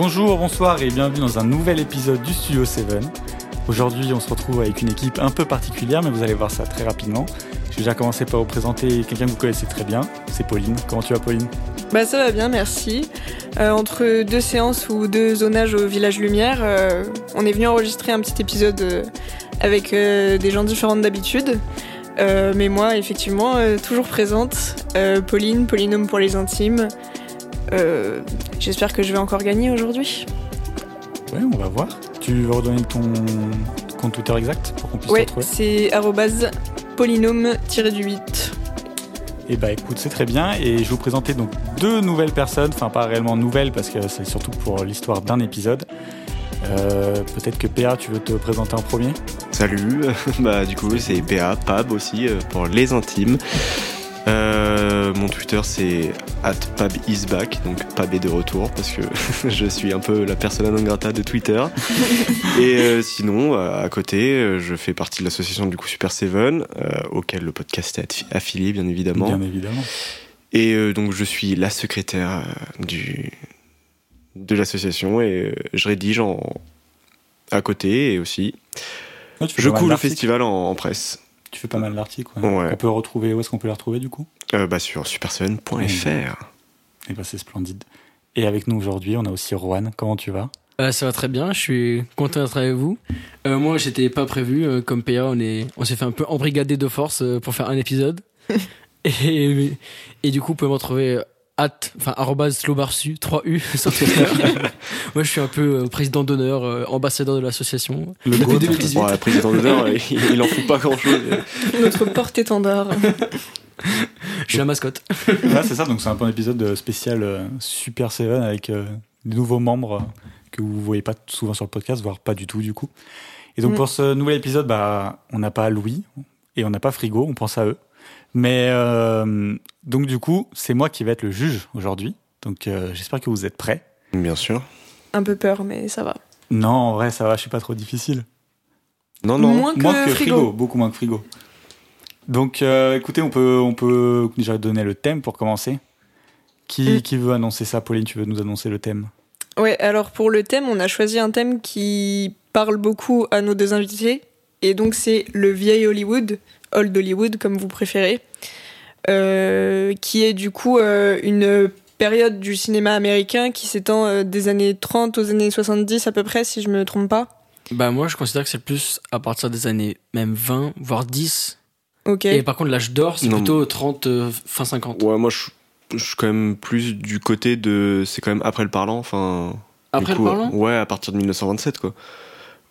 Bonjour, bonsoir et bienvenue dans un nouvel épisode du Studio 7. Aujourd'hui, on se retrouve avec une équipe un peu particulière, mais vous allez voir ça très rapidement. Je vais déjà commencer par vous présenter quelqu'un que vous connaissez très bien, c'est Pauline. Comment tu vas Pauline? Bah ça va bien, merci. Euh, entre deux séances ou deux zonages au Village Lumière, euh, on est venu enregistrer un petit épisode euh, avec des gens différents d'habitude. Mais moi, effectivement, toujours présente. Pauline, Polynôme pour les intimes. Euh, J'espère que je vais encore gagner aujourd'hui. Ouais, on va voir. Tu veux redonner ton compte Twitter exact pour qu'on puisse te Ouais, retrouver c'est arrobase polynôme-du-8. Et bah écoute, c'est très bien. Et je vais vous présenter donc deux nouvelles personnes, enfin pas réellement nouvelles parce que c'est surtout pour l'histoire d'un épisode. Euh, Peut-être que PA, tu veux te présenter en premier? Salut, bah du coup c'est PA, Pab aussi euh, pour les intimes. Euh, mon Twitter c'est @pabisback, donc Pab est de retour parce que je suis un peu la persona non grata de Twitter. Et euh, sinon, euh, à côté, je fais partie de l'association du coup Super Seven, euh, auquel le podcast est affi- affilié bien évidemment. Bien évidemment. Et donc je suis la secrétaire du de l'association et je rédige en à côté et aussi je couvre le festival en, en presse. Tu fais pas mal d'articles. Ouais. Ouais. On peut retrouver, où est-ce qu'on peut les retrouver du coup? Euh, bah sur superseven.fr. Et bah c'est splendide. Et avec nous aujourd'hui, on a aussi Rohan. Comment tu vas? Euh, ça va très bien, je suis content d'être avec vous. Euh, moi, j'étais pas prévu, euh, comme PA, on est, on s'est fait un peu embrigader de force euh, pour faire un épisode. et, et du coup, vous pouvez me retrouver at, enfin, arrobase slowbarsu, 3U sur Twitter. moi, je suis un peu euh, président d'honneur, euh, ambassadeur de l'association. Le Depuis GOAT. 2018. Bon, président d'honneur, il, il en fout pas grand chose. Notre porte-étendard. Je suis la mascotte. Ouais, c'est ça, donc c'est un peu un épisode euh, spécial euh, Super Seven avec euh, des nouveaux membres que vous voyez pas souvent sur le podcast, voire pas du tout du coup. Et donc Mm. pour ce nouvel épisode, bah, on n'a pas Louis et on n'a pas Frigo, on pense à eux. Mais euh, donc du coup, c'est moi qui vais être le juge aujourd'hui. Donc euh, j'espère que vous êtes prêts. Bien sûr. Un peu peur, mais ça va. Non, en vrai, ça va, je suis pas trop difficile. Non, non. Moins que, frigo. beaucoup moins que Frigo. Donc euh, écoutez, on peut, on peut déjà donner le thème pour commencer. Qui, Mm. qui veut annoncer ça? Pauline, tu veux nous annoncer le thème? Ouais, alors pour le thème, on a choisi un thème qui parle beaucoup à nos deux invités. Et donc c'est le vieil Hollywood, Old Hollywood comme vous préférez, euh, qui est du coup euh, une période du cinéma américain qui s'étend euh, des années 30 aux années 70 à peu près, si je me trompe pas. Bah, moi, je considère que c'est plus à partir des années même 20, voire 10. Ok. Et par contre, l'âge d'or, c'est plutôt 30, euh, fin 50. Ouais, moi, je, je suis quand même plus du côté de. C'est quand même après le parlant, enfin. Après coup, le parlant Ouais, à partir de 1927, quoi.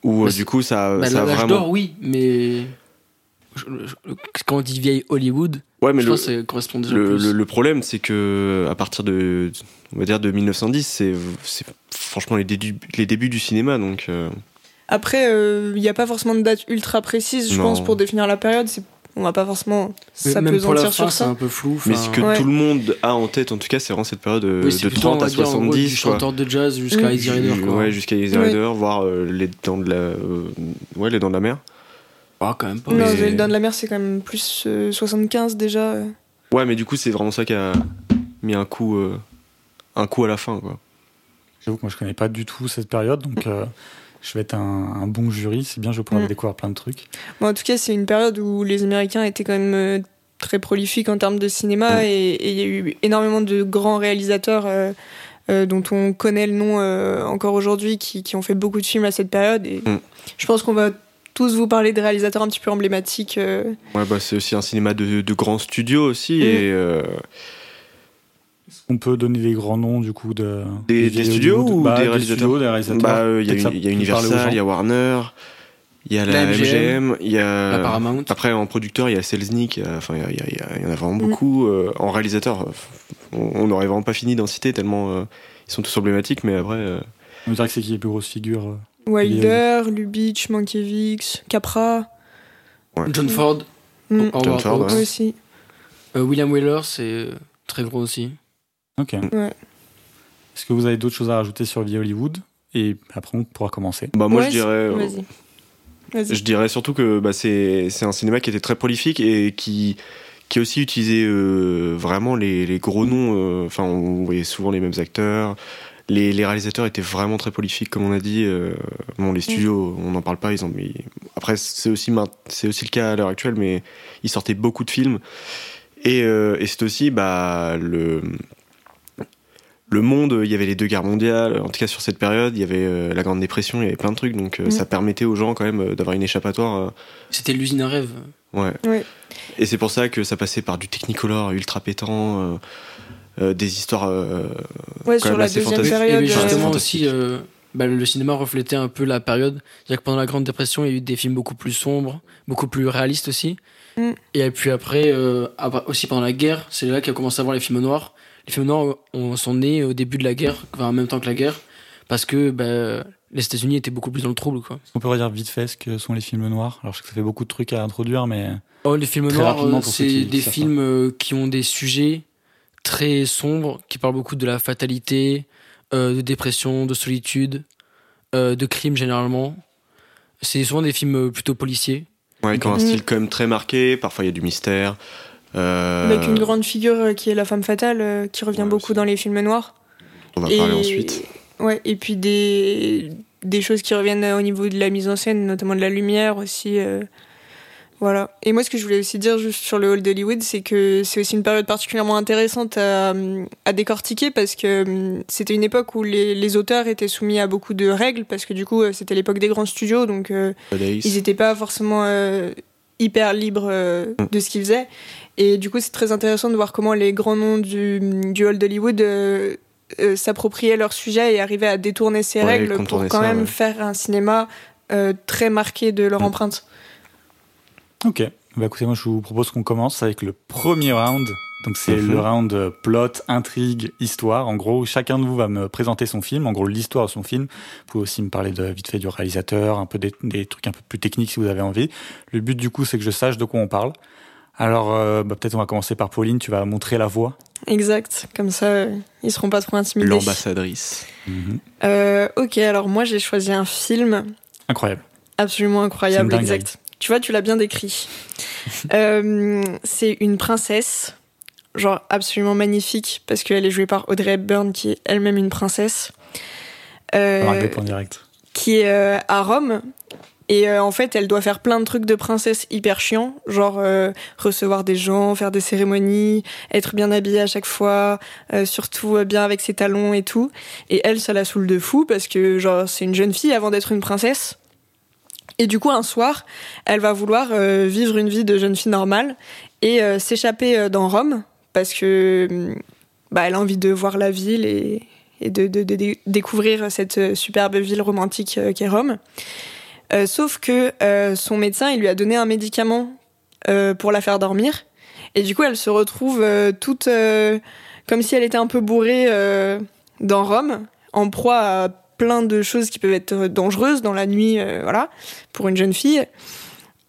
Euh, c'est- du coup, ça, Bah, ça a l'âge vraiment. d'or, oui, mais quand on dit vieille Hollywood, Ouais, mais je le, pense que ça correspond déjà le, plus. le- le problème, c'est que à partir de, on va dire de 1910, c'est, c'est franchement les débuts, les débuts du cinéma, donc. euh, Après, il n'y a pas forcément de date ultra précise, je Non. pense, pour définir la période. C'est- On va pas forcément s'apesantir fin, sur c'est ça. un peu flou. mais ce que Ouais. tout le monde a en tête, en tout cas, c'est vraiment cette période de, oui, c'est de plutôt, on 30 à va dire, en gros, 70, du quoi. chanteur de jazz jusqu'à Mm. Easy Rider, quoi. Ouais, jusqu'à Easy Oui. Rider, voir euh, les dents de la, euh, ouais, les dents de la mer. Ah, quand même pas. Non, Mais- Zelda de la mer, c'est quand même plus euh, 75 déjà. euh. Ouais, mais du coup, c'est vraiment ça qui a mis un coup, euh, un coup à la fin, quoi. J'avoue que moi je connais pas du tout cette période, donc euh, je vais être un, un bon jury. C'est bien, je vais pouvoir Mm. découvrir plein de trucs. Bon, en tout cas, c'est une période où les Américains étaient quand même euh, très prolifiques en termes de cinéma Mm. et et il y a eu énormément de grands réalisateurs euh, euh, dont on connaît le nom euh, encore aujourd'hui qui, qui ont fait beaucoup de films à cette période. Et Mm. je pense qu'on va tous vous parler des réalisateurs un petit peu emblématiques. euh. Ouais, bah, c'est aussi un cinéma de, de grands studios aussi, Mm. et euh, On peut donner des grands noms du coup de Des- de des vieilles studios ou Bah, des réalisateurs studios, des réalisateurs. bah, euh, il y a il y Universal, il y a Warner, il y a la, La MGM, il y a. La Paramount. Après, en producteur, il y a Selznick, il enfin, il y, il il il en a vraiment Mm. beaucoup. euh, en réalisateur, euh, on on n'aurait vraiment pas fini d'en citer tellement euh, ils sont tous emblématiques, mais après. euh, On dirait que c'est qui les plus grosses figures. Wilder, Lubitsch, Mankiewicz, Capra. John Ford, Mm. Howard Ford, Hawks. ouais. aussi. Euh, William Wheeler, c'est euh, très gros aussi. Ok. Ouais. Est-ce que vous avez d'autres choses à rajouter sur Vieille Hollywood? Et après, on pourra commencer. Bah, moi, Ouais, je dirais. euh, Vas-y. Vas-y. Je dirais surtout que bah, c'est c'est un cinéma qui était très prolifique et qui, qui a aussi utilisé euh, vraiment les, les gros noms. euh, Enfin, on voyait souvent les mêmes acteurs, les, les, réalisateurs étaient vraiment très prolifiques, comme on a dit. Euh, bon, les studios, on n'en parle pas. Ils ont, mais après, c'est aussi, c'est aussi le cas à l'heure actuelle, mais ils sortaient beaucoup de films. Et, euh, et c'est aussi bah, le, le monde. Il y avait les deux guerres mondiales. En tout cas, sur cette période, il y avait euh, la Grande Dépression. Il y avait plein de trucs. Donc, ça permettait aux gens quand même d'avoir une échappatoire. C'était l'usine à rêve. Ouais. ouais. Et c'est pour ça que ça passait par du Technicolor ultra pétant. Euh, des histoires euh, ouais, sur la deuxième période. Et justement aussi, euh, bah, le cinéma reflétait un peu la période. C'est-à-dire que pendant la Grande Dépression, il y a eu des films beaucoup plus sombres, beaucoup plus réalistes aussi. Mm. Et puis après, aussi pendant la guerre, c'est là qu'il a commencé à voir les films noirs. Les films noirs sont nés au début de la guerre, en même temps que la guerre, parce que bah, les États-Unis étaient beaucoup plus dans le trouble. Quoi. On peut redire vite fait ce que sont les films noirs? Alors je sais que ça fait beaucoup de trucs à introduire, mais. Oh, les films noirs, c'est des films qui ont des sujets très sombre qui parle beaucoup de la fatalité, euh, de dépression, de solitude, euh, de crime généralement. C'est souvent des films plutôt policiers. Ouais, qui ont un style quand même très marqué. Parfois il y a du mystère. Euh, Avec une grande figure qui est la femme fatale, qui revient beaucoup dans les films noirs. On va parler ensuite. Ouais, et puis des, des choses qui reviennent au niveau de la mise en scène, notamment de la lumière aussi. Voilà. Et moi, ce que je voulais aussi dire juste sur le hall d'Hollywood, c'est que c'est aussi une période particulièrement intéressante à, à décortiquer parce que hum, c'était une époque où les, les, auteurs étaient soumis à beaucoup de règles parce que du coup, euh, c'était l'époque des grands studios, donc euh, ils n'étaient pas forcément euh, hyper libres mm. de ce qu'ils faisaient. Et du coup, c'est très intéressant de voir comment les grands noms du, du hall d'Hollywood s'appropriaient leur sujet et arrivaient à détourner ces règles pour quand même faire un cinéma très marqué de leur mm. empreinte. Ok. Bah écoutez, moi je vous propose qu'on commence avec le premier round. Donc c'est le mhm. round euh, plot, intrigue, histoire. En gros, chacun de vous va me présenter son film, en gros l'histoire de son film. Vous pouvez aussi me parler de vite fait du réalisateur, un peu des, trucs un peu plus techniques si vous avez envie. Le but du coup, c'est que je sache de quoi on parle. Alors euh, bah, peut-être on va commencer par Pauline. Tu vas montrer la voix. Exact. Comme ça, euh, ils seront pas trop intimidés. L'ambassadrice. Mhm. ok. Alors moi, j'ai choisi un film. Incroyable. Absolument incroyable. Exact. Tu vois, tu l'as bien décrit. Euh, c'est une princesse, genre absolument magnifique, parce qu'elle est jouée par Audrey Hepburn, qui est elle-même une princesse. Euh, direct. Qui est euh, à Rome. Et en fait, elle doit faire plein de trucs de princesse hyper chiants, genre recevoir des gens, faire des cérémonies, être bien habillée à chaque fois, surtout bien avec ses talons et tout. Et elle, ça la saoule de fou parce que genre c'est une jeune fille avant d'être une princesse. Et du coup, un soir, elle va vouloir euh, vivre une vie de jeune fille normale et euh, s'échapper euh, dans Rome parce que mm, bah, elle a envie de voir la ville et, de, découvrir cette superbe ville romantique qu'est Rome. sauf que son médecin, il lui a donné un médicament pour la faire dormir. Et du coup, elle se retrouve toute comme si elle était un peu bourrée dans Rome, en proie à plein de choses qui peuvent être dangereuses dans la nuit, euh, voilà, pour une jeune fille.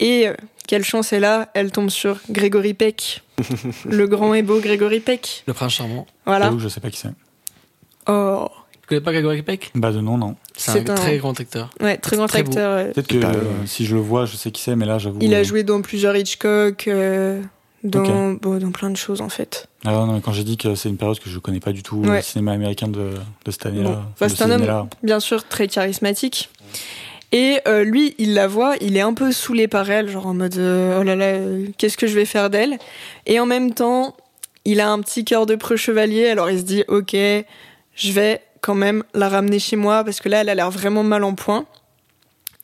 Et euh, quelle chance elle a, elle tombe sur Grégory Peck, le grand et beau Grégory Peck. Le prince charmant. Voilà. je sais pas qui c'est. Oh. Tu connais pas Grégory Peck? Bah de nom, non. C'est un, très grand acteur. Ouais, très grand acteur. Peut-être que euh, si je le vois, je sais qui c'est, mais là, j'avoue. Il a joué dans plusieurs Hitchcock dans, bon, dans plein de choses en fait. Non, quand j'ai dit que c'est une période que je connais pas du tout le cinéma américain de, de cette année-là. c'est un homme bien sûr très charismatique. Et euh, lui, il la voit, il est un peu saoulé par elle, genre en mode euh, oh là là, qu'est-ce que je vais faire d'elle? Et en même temps, il a un petit cœur de preux chevalier, alors il se dit ok, je vais quand même la ramener chez moi parce que là, elle a l'air vraiment mal en point.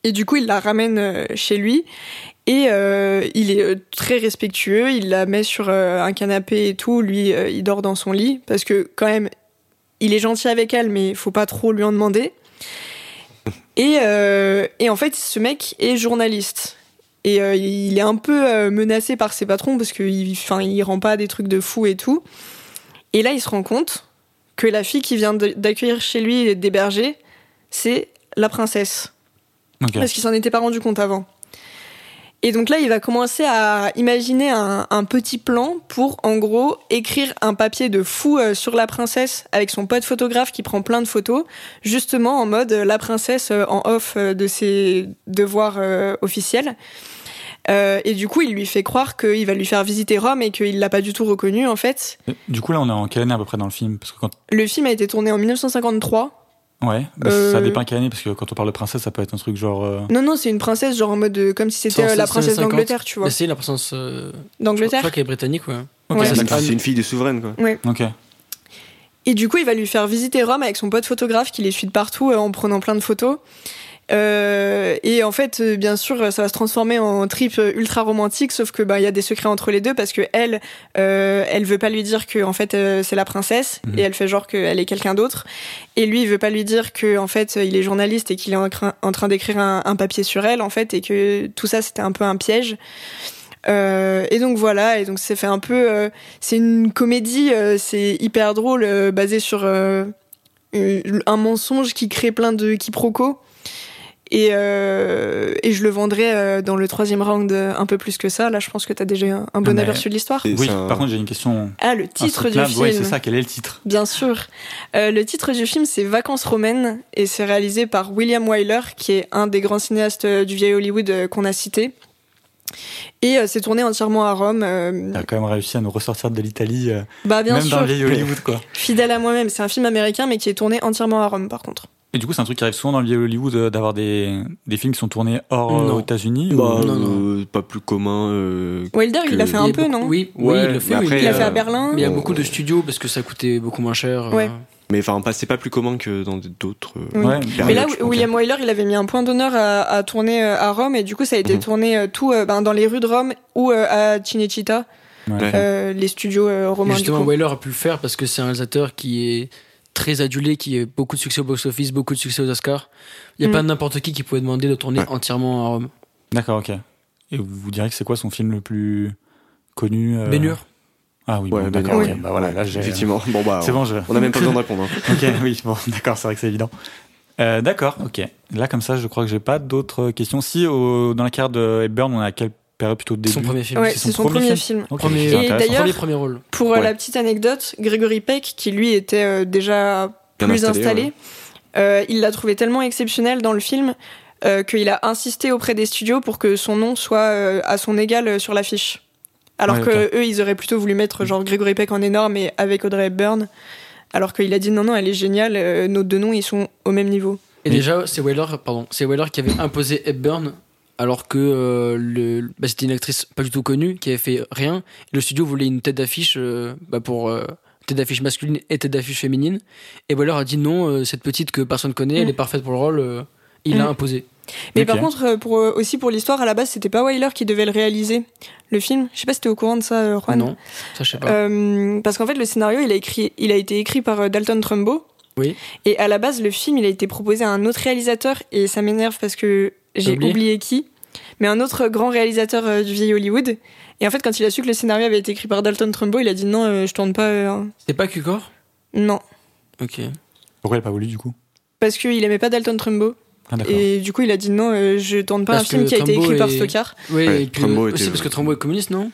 Et du coup, il la ramène euh, chez lui et euh, il est euh, très respectueux, il la met sur euh, un canapé et tout, lui il dort dans son lit parce que quand même il est gentil avec elle mais il faut pas trop lui en demander. Et, et en fait ce mec est journaliste et il est un peu menacé par ses patrons parce qu'il il rend pas des trucs de fou et tout. Et là il se rend compte que la fille qui vient d'accueillir chez lui et d'héberger c'est la princesse. Parce qu'il s'en était pas rendu compte avant. Et donc là, il va commencer à imaginer un, petit plan pour, en gros, écrire un papier de fou euh, sur la princesse avec son pote photographe qui prend plein de photos, justement en mode euh, la princesse euh, en off de ses devoirs officiels. Euh, et du coup, il lui fait croire qu'il va lui faire visiter Rome et qu'il l'a pas du tout reconnu en fait. Du coup, là, on est en quelle année à peu près dans le film? Parce que quand... Le film a été tourné en 1953. Ouais, bah, Euh, ça dépend quelle année, parce que quand on parle de princesse, ça peut être un truc genre. euh, Non, non, c'est une princesse, genre en mode euh, comme si c'était euh, la princesse c'est 50. d'Angleterre, tu vois. Mais c'est la présence. euh, je D'Angleterre. crois qu'elle est britannique, ouais. C'est une, d'accord. c'est une fille de souveraine, quoi. Ok. Et du coup, il va lui faire visiter Rome avec son pote photographe qui les suit de partout euh, en prenant plein de photos. Euh, et en fait, euh, bien sûr, ça va se transformer en trip ultra romantique, sauf que bah il y a des secrets entre les deux parce que elle, euh, elle veut pas lui dire que en fait euh, c'est la princesse Mhm. et elle fait genre qu'elle est quelqu'un d'autre. Et lui, il veut pas lui dire que en fait il est journaliste et qu'il est en, train- en train d'écrire un, un papier sur elle en fait et que tout ça c'était un peu un piège. Euh, et donc voilà, et donc c'est fait un peu, euh, c'est une comédie, euh, c'est hyper drôle, euh, basé sur euh, un mensonge qui crée plein de quiproquos. Et, euh, et je le vendrai euh, dans le troisième round euh, un peu plus que ça. Là, je pense que tu as déjà un, un bon Ah, mais- aperçu de l'histoire. Oui, un- par contre, j'ai une question. Ah, le titre du film. Ouais, c'est ça, quel est le titre? Bien sûr. Euh, le titre du film, c'est Vacances romaines et c'est réalisé par William Wyler, qui est un des grands cinéastes du vieil Hollywood euh, qu'on a cité. Et euh, c'est tourné entièrement à Rome. euh, Il a quand même réussi à nous ressortir de l'Italie, euh, bah bien même sûr, dans le vieil Hollywood, quoi. fidèle à moi-même. C'est un film américain, mais qui est tourné entièrement à Rome, par contre. Et du coup, c'est un truc qui arrive souvent dans le vieil Hollywood euh, d'avoir des, des films qui sont tournés hors euh, Non. aux États-Unis. ou- Bah, Non, non. euh, pas plus commun. euh, Wilder, il Que- l'a fait Il un peu, beaucoup- non Oui, oui, Ouais, il le fait. mais oui, après, Il l'a euh, fait à Berlin. Mais il y a beaucoup de studios parce que ça coûtait beaucoup moins cher. Ouais. euh. Mais enfin, pas- c'est pas plus commun que dans d'autres. euh, Oui. Ouais, Mais là. William Wyler, il avait mis un point d'honneur à, à tourner euh, à Rome, et du coup, ça a été Mhm. tourné euh, tout euh, ben, dans les rues de Rome ou euh, à Cinecittà, Ouais. Euh, les studios euh, romains. Du justement. Wyler a pu le faire parce que c'est un réalisateur qui est très adulé, qui a beaucoup de succès au box-office, beaucoup de succès aux Oscars. Il n'y a Mm. pas n'importe qui qui pouvait demander de tourner Ouais. entièrement à Rome. D'accord, ok. Et vous direz que c'est quoi son film le plus connu euh, Ben-Hur. Ah oui, Ouais, bon, Ben d'accord. Ok. Bah voilà, là j'ai. Effectivement. Bon, bah, C'est bon, je. on a même pas besoin de répondre. hein. Ok, oui, bon, d'accord, c'est vrai que c'est évident. Euh, d'accord, ok. Là, comme ça, je crois que j'ai pas d'autres questions. Si au- dans la carrière de Hepburn, on à quelle période plutôt début Son premier film. Ouais, c'est c'est son son premier premier film. Premier- Et d'ailleurs- Premier, premier rôle. Pour Ouais. la petite anecdote, Gregory Peck, qui lui était euh, déjà Bien plus installé, installé, ouais. euh, il l'a trouvé tellement exceptionnel dans le film euh, qu'il a insisté auprès des studios pour que son nom soit euh, à son égal euh, sur l'affiche. Alors Ouais, que eux, ils auraient plutôt voulu mettre genre Gregory Peck en énorme et avec Audrey Hepburn. Alors qu'il a dit non, non, elle est géniale, euh, nos deux noms, ils sont au même niveau. Et Mais- déjà, c'est Wyler, pardon, c'est Wyler qui avait imposé Hepburn, alors que euh, le, bah, c'était une actrice pas du tout connue, qui avait fait rien. Le studio voulait une tête d'affiche euh, bah, pour euh, tête d'affiche masculine et tête d'affiche féminine. Et Wyler a dit non, euh, cette petite que personne connaît, elle Mm. est parfaite pour le rôle. euh, il l'a Mm. imposé. Mais par contre, pour, aussi pour l'histoire, à la base, c'était pas Wyler qui devait le réaliser, le film. Je sais pas si t'es au courant de ça, Juan. Non, ça je sais pas. Euh, parce qu'en fait, le scénario, il a, écrit, il a été écrit par Dalton Trumbo. Oui. Et à la base, le film, il a été proposé à un autre réalisateur, et ça m'énerve parce que j'ai oublié oublié. qui. Mais un autre grand réalisateur euh, du vieil Hollywood. Et en fait, quand il a su que le scénario avait été écrit par Dalton Trumbo, il a dit non, euh, je tourne pas. euh, C'est pas Cukor non. Ok. Pourquoi il a pas voulu du coup? Parce qu'il aimait pas Dalton Trumbo. Ah d'accord. Et du coup, il a dit non, euh, je tourne pas Parce un film qui a été Trumbo écrit par Stockard. Oui, Ouais, et puis Trumbo aussi était- parce que Trumbo est communiste, non?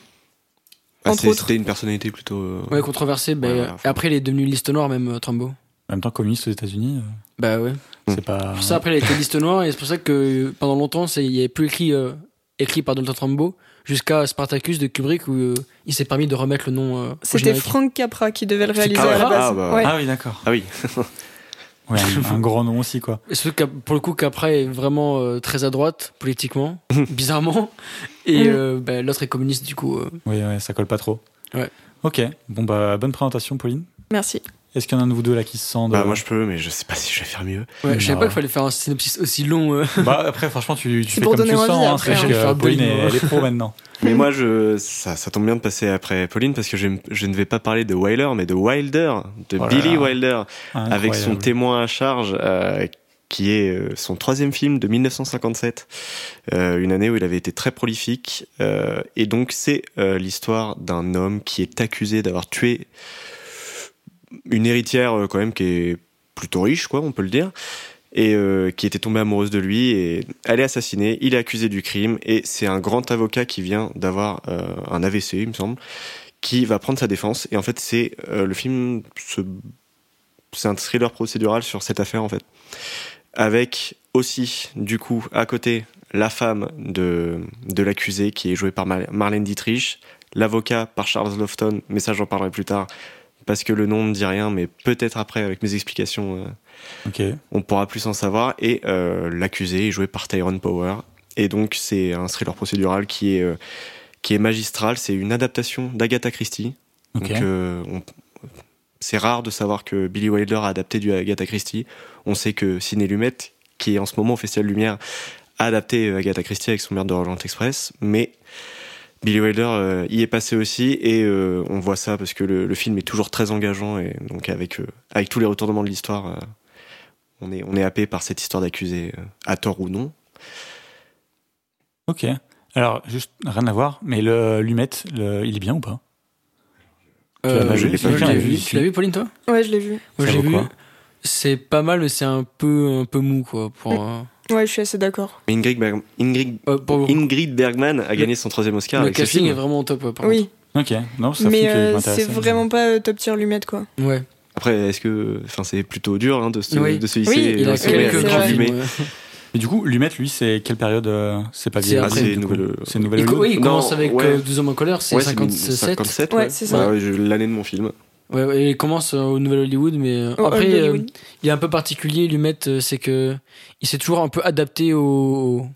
Ah, autres. C'était une personnalité plutôt. euh, Ouais, controversé. bah, Ouais, ouais, et après, il est devenu liste noire, même Trumbo. En même temps, communiste aux États-Unis, euh, Bah ouais. c'est pas. Pour ça, après, il a été liste noire, et c'est pour ça que pendant longtemps, c'est- il n'y avait plus écrit, euh, écrit par Dalton Trumbo, jusqu'à Spartacus de Kubrick, où euh, il s'est permis de remettre le nom. euh, C'était. Frank Capra qui devait le réaliser Capra à la base. Ah, bah. Ouais. Ah oui, d'accord. Ah oui. Ouais, un, grand nom aussi, quoi. Et surtout pour le coup, Capra est vraiment euh, très à droite, politiquement, bizarrement, et Mm. euh, bah, l'autre est communiste, du coup. euh. Oui, ouais, ça colle pas trop. Ouais. Ok, bon bah bonne présentation, Pauline. Merci. Est-ce qu'il y en a un de vous deux là qui se sent de... Bah, moi je peux, mais je sais pas si je vais faire mieux. Ouais, je savais pas qu'il fallait faire un synopsis aussi long. euh. Bah après, franchement, tu, tu fais comme tu sens, hein, après, parce hein. que Faire Pauline est, elle est pro maintenant. Mais moi, je, ça, ça tombe bien de passer après Pauline parce que je, je ne vais pas parler de Wyler, mais de Wilder, de Oh Billy. Wilder, avec son témoin à charge, euh, qui est euh, son troisième film de 1957, euh, une année où il avait été très prolifique. euh, et donc, c'est euh, l'histoire d'un homme qui est accusé d'avoir tué une héritière euh, quand même qui est plutôt riche, quoi, on peut le dire. Et euh, qui était tombée amoureuse de lui et elle est assassinée. Il est accusé du crime et c'est un grand avocat qui vient d'avoir euh, un AVC, il me semble, qui va prendre sa défense. Et en fait, c'est le film c'est un thriller procédural sur cette affaire en fait, avec aussi, du coup, à côté, la femme de, de l'accusé, qui est jouée par Mar- Marlène Dietrich, l'avocat par Charles Lofton, mais ça j'en parlerai plus tard, parce que le nom ne dit rien, mais peut-être après, avec mes explications, euh, on pourra plus en savoir. Et euh, l'accusé est joué par Tyrone Power. Et donc, c'est un thriller procédural qui est, euh, qui est magistral. C'est une adaptation d'Agatha Christie. Donc, c'est rare de savoir que Billy Wilder a adapté du Agatha Christie. On sait que Ciné Lumet, qui est en ce moment au Festival Lumière, a adapté Agatha Christie avec son Mère d'Orient Express. Mais Billy Wilder euh, y est passé aussi et euh, on voit ça parce que le, le film est toujours très engageant et donc avec, euh, avec tous les retournements de l'histoire, euh, on, est, on est happé par cette histoire d'accusé, euh, à tort ou non. Ok. Alors, juste rien à voir, mais le Lumet, le- il est bien ou pas? Euh, l'as vu? oui, Je l'ai pas je vu. vu. Tu l'as vu, Pauline, toi? Ouais, je l'ai vu. J'ai C'est pas mal, mais c'est un peu, un peu mou, quoi. Pour, euh, Ouais, je suis assez d'accord. Mais Ingrid, Berg- Ingrid, euh, Ingrid Bergman a gagné son troisième Oscar le avec ce casting film. est vraiment top, ouais, par Oui, Ok. Non, ça mais euh, c'est vraiment pas euh, top tier Lumet, quoi. contre. Ouais. Après, est-ce que, enfin, c'est plutôt dur hein, de, se, Oui. de se hisser Oui, et Il a au quelques grands. Et du coup, Lumet, lui, c'est quelle période euh, C'est pas après, c'est nouvelle- C'est nouvelle Il, oui, il Non, commence avec ouais. euh, 12 hommes en colère, c'est Ouais, 57. 57, Ouais, ouais. c'est ça. Ouais, je- L'année de mon film. Ouais, ouais, il commence euh, au Nouvel Hollywood, mais euh, après, euh, il est un peu particulier, Lumet, euh, c'est que il s'est toujours un peu adapté aux,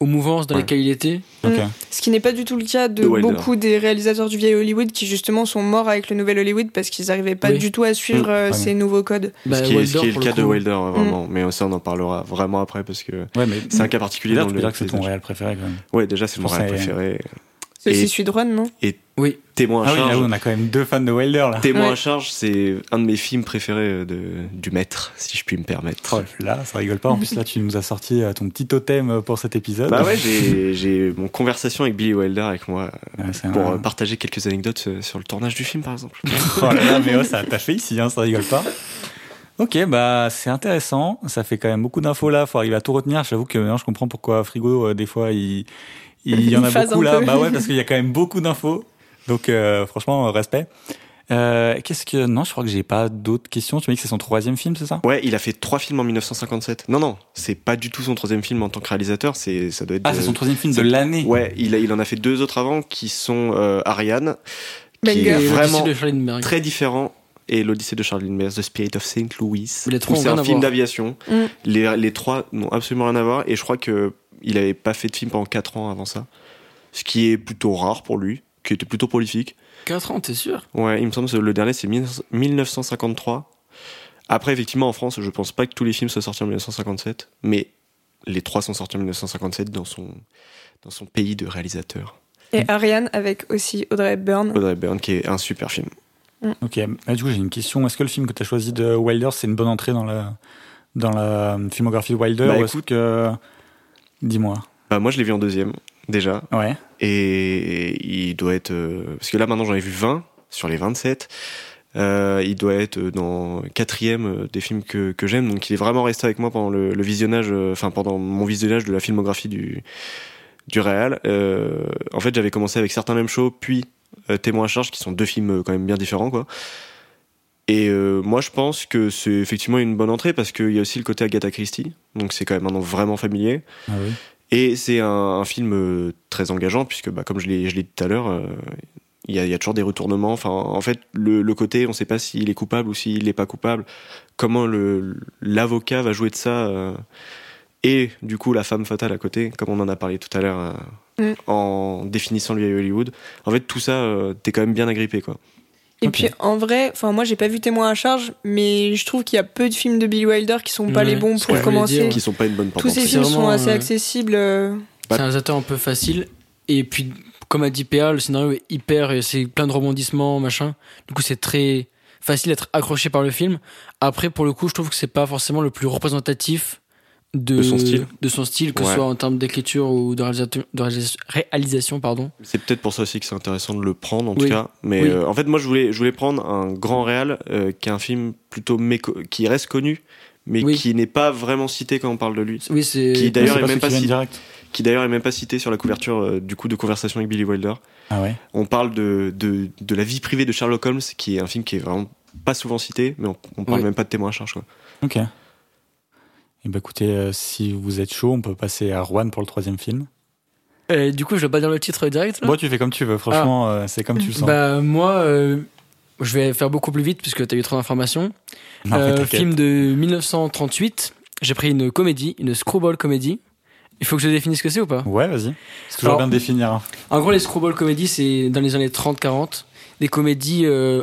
aux mouvances dans Ouais. lesquelles il était. Ok. Ce qui n'est pas du tout le cas de beaucoup des réalisateurs du vieil Hollywood qui justement sont morts avec le nouvel Hollywood parce qu'ils n'arrivaient pas Oui. du tout à suivre Mm. euh, Ouais. ces nouveaux codes. Bah, ce qui est, ce Wilder, qui est le cas de. Wilder, ouais, vraiment. Mais ça, on en parlera vraiment après parce que c'est un cas particulier. là, dans tu le peux dire que c'est ton réel préféré quand même. Ouais, déjà, c'est mon réel préféré. C'est Et- aussi Juan, non Oui, Témoin à Ah oui, charge. là, on a quand même deux fans de Wilder là. Témoin à Ouais. charge, c'est un de mes films préférés de, du maître, si je puis me permettre. Oh là, ça rigole pas. En plus, là, tu nous as sorti euh, ton petit totem pour cet épisode. Bah ouais, j'ai mon conversation avec Billy Wilder avec moi Ouais, pour un- euh, partager quelques anecdotes euh, sur le tournage du film, par exemple. Oh là là, mais oh, ça t'a fait ici, hein, ça rigole pas. Ok, bah c'est intéressant. Ça fait quand même beaucoup d'infos là. Faut arriver à tout retenir. J'avoue que maintenant je comprends pourquoi Frigo euh, des fois il il y en a beaucoup là. peu. Bah ouais, parce qu'il y a quand même beaucoup d'infos. Donc euh, franchement euh, respect. Euh, Qu'est-ce que non, je crois que j'ai pas d'autres questions. Tu m'as dit que c'est son troisième film, c'est ça? Ouais, il a fait trois films en 1957. Non, non, c'est pas du tout son troisième film en tant que réalisateur. C'est ça doit être. Ah, c'est son troisième film de l'année. Ouais, il, a, il en a fait deux autres avant qui sont euh, Ariane, qui Banger. est et l'Odyssée vraiment très différent, et l'Odyssée de Charles Lindbergh, The Spirit of St. Louis. Mais les trois où ont c'est un film d'aviation. Mm. Les, les trois n'ont absolument rien à voir, et je crois que il avait pas fait de film pendant quatre ans avant ça, ce qui est plutôt rare pour lui, qui était plutôt prolifique. 4 ans, t'es sûr? Ouais, il me semble que le dernier c'est 1953. Après, effectivement, en France, je pense pas que tous les films soient sortis en 1957, mais les trois sont sortis en 1957 dans son, dans son pays de réalisateur. Et Ariane avec aussi Audrey Hepburn. Audrey Hepburn, qui est un super film. Ok. Bah, du coup, j'ai une question. Est-ce que le film que tu as choisi de Wilder, c'est une bonne entrée dans la dans la filmographie de Wilder Bah, ou est-ce écoute- que dis-moi. Bah, moi, je l'ai vu en deuxième, déjà, Ouais. et il doit être. euh, parce que là, maintenant, j'en ai vu 20 sur les 27. Euh, il doit être dans quatrième euh, des films que, que j'aime, donc il est vraiment resté avec moi pendant le, le visionnage, euh, enfin pendant mon visionnage de la filmographie du du réal. Euh, en fait, j'avais commencé avec certains mêmes shows, puis euh, Témoin à charge, qui sont deux films euh, quand même bien différents, quoi. Et euh, moi, je pense que c'est effectivement une bonne entrée parce qu'il y a aussi le côté Agatha Christie, donc c'est quand même un nom vraiment familier. Ah oui. Et c'est un, un film euh, très engageant, puisque, bah, comme je l'ai dit tout à l'heure, euh, il y, a, il y a toujours des retournements. Enfin, en fait, le, le côté, on ne sait pas s'il est coupable ou s'il n'est pas coupable. Comment l'avocat va jouer de ça euh, et du coup la femme fatale à côté, comme on en a parlé tout à l'heure euh, Mm. en définissant le vieil Hollywood. En fait, tout ça, euh, t'es quand même bien agrippé, quoi. Et puis en vrai, enfin moi j'ai pas vu Témoin à charge, mais je trouve qu'il y a peu de films de Billy Wilder qui sont pas Ouais, les bons pour commencer. dire. Qui sont pas une bonne Tous ces films sont assez euh, accessibles. euh, C'est un réalisateur un peu facile. Et puis, comme a dit PA, le scénario est hyper, et c'est plein de rebondissements, machin. Du coup, c'est très facile d'être accroché par le film. Après, pour le coup, je trouve que c'est pas forcément le plus représentatif de, De son style. de son style, que ce Ouais. soit en termes d'écriture ou de réalisation, de réalisation, réalisation, pardon. C'est peut-être pour ça aussi que c'est intéressant de le prendre en Oui. tout cas. Mais Oui. euh, en fait, moi, je voulais, je voulais prendre un grand réal euh, qui est un film plutôt méco qui reste connu, mais Oui. qui n'est pas vraiment cité quand on parle de lui. Oui, c'est. Qui d'ailleurs est pas même pas direct. Qui d'ailleurs est même pas cité sur la couverture euh, du coup de conversation avec Billy Wilder. Ah ouais. On parle de, de, de la vie privée de Sherlock Holmes, qui est un film qui est vraiment pas souvent cité, mais on, on parle Oui. même pas de témoin à charge. Quoi. Ok. Et bah écoutez, euh, si vous êtes chaud, on peut passer à Juan pour le troisième film. Et du coup, je vais pas dire le titre direct. là Bon, tu fais comme tu veux, franchement, euh, c'est comme tu le sens. Bah moi, euh, je vais faire beaucoup plus vite puisque tu as eu trop d'informations. Euh, film de 1938. J'ai pris une comédie, une screwball comédie. Il faut que je définisse ce que c'est ou pas? Ouais, vas-y. C'est toujours Alors- bien de définir. hein. En gros, les screwball comédies, c'est dans les années 30-40. Des comédies euh,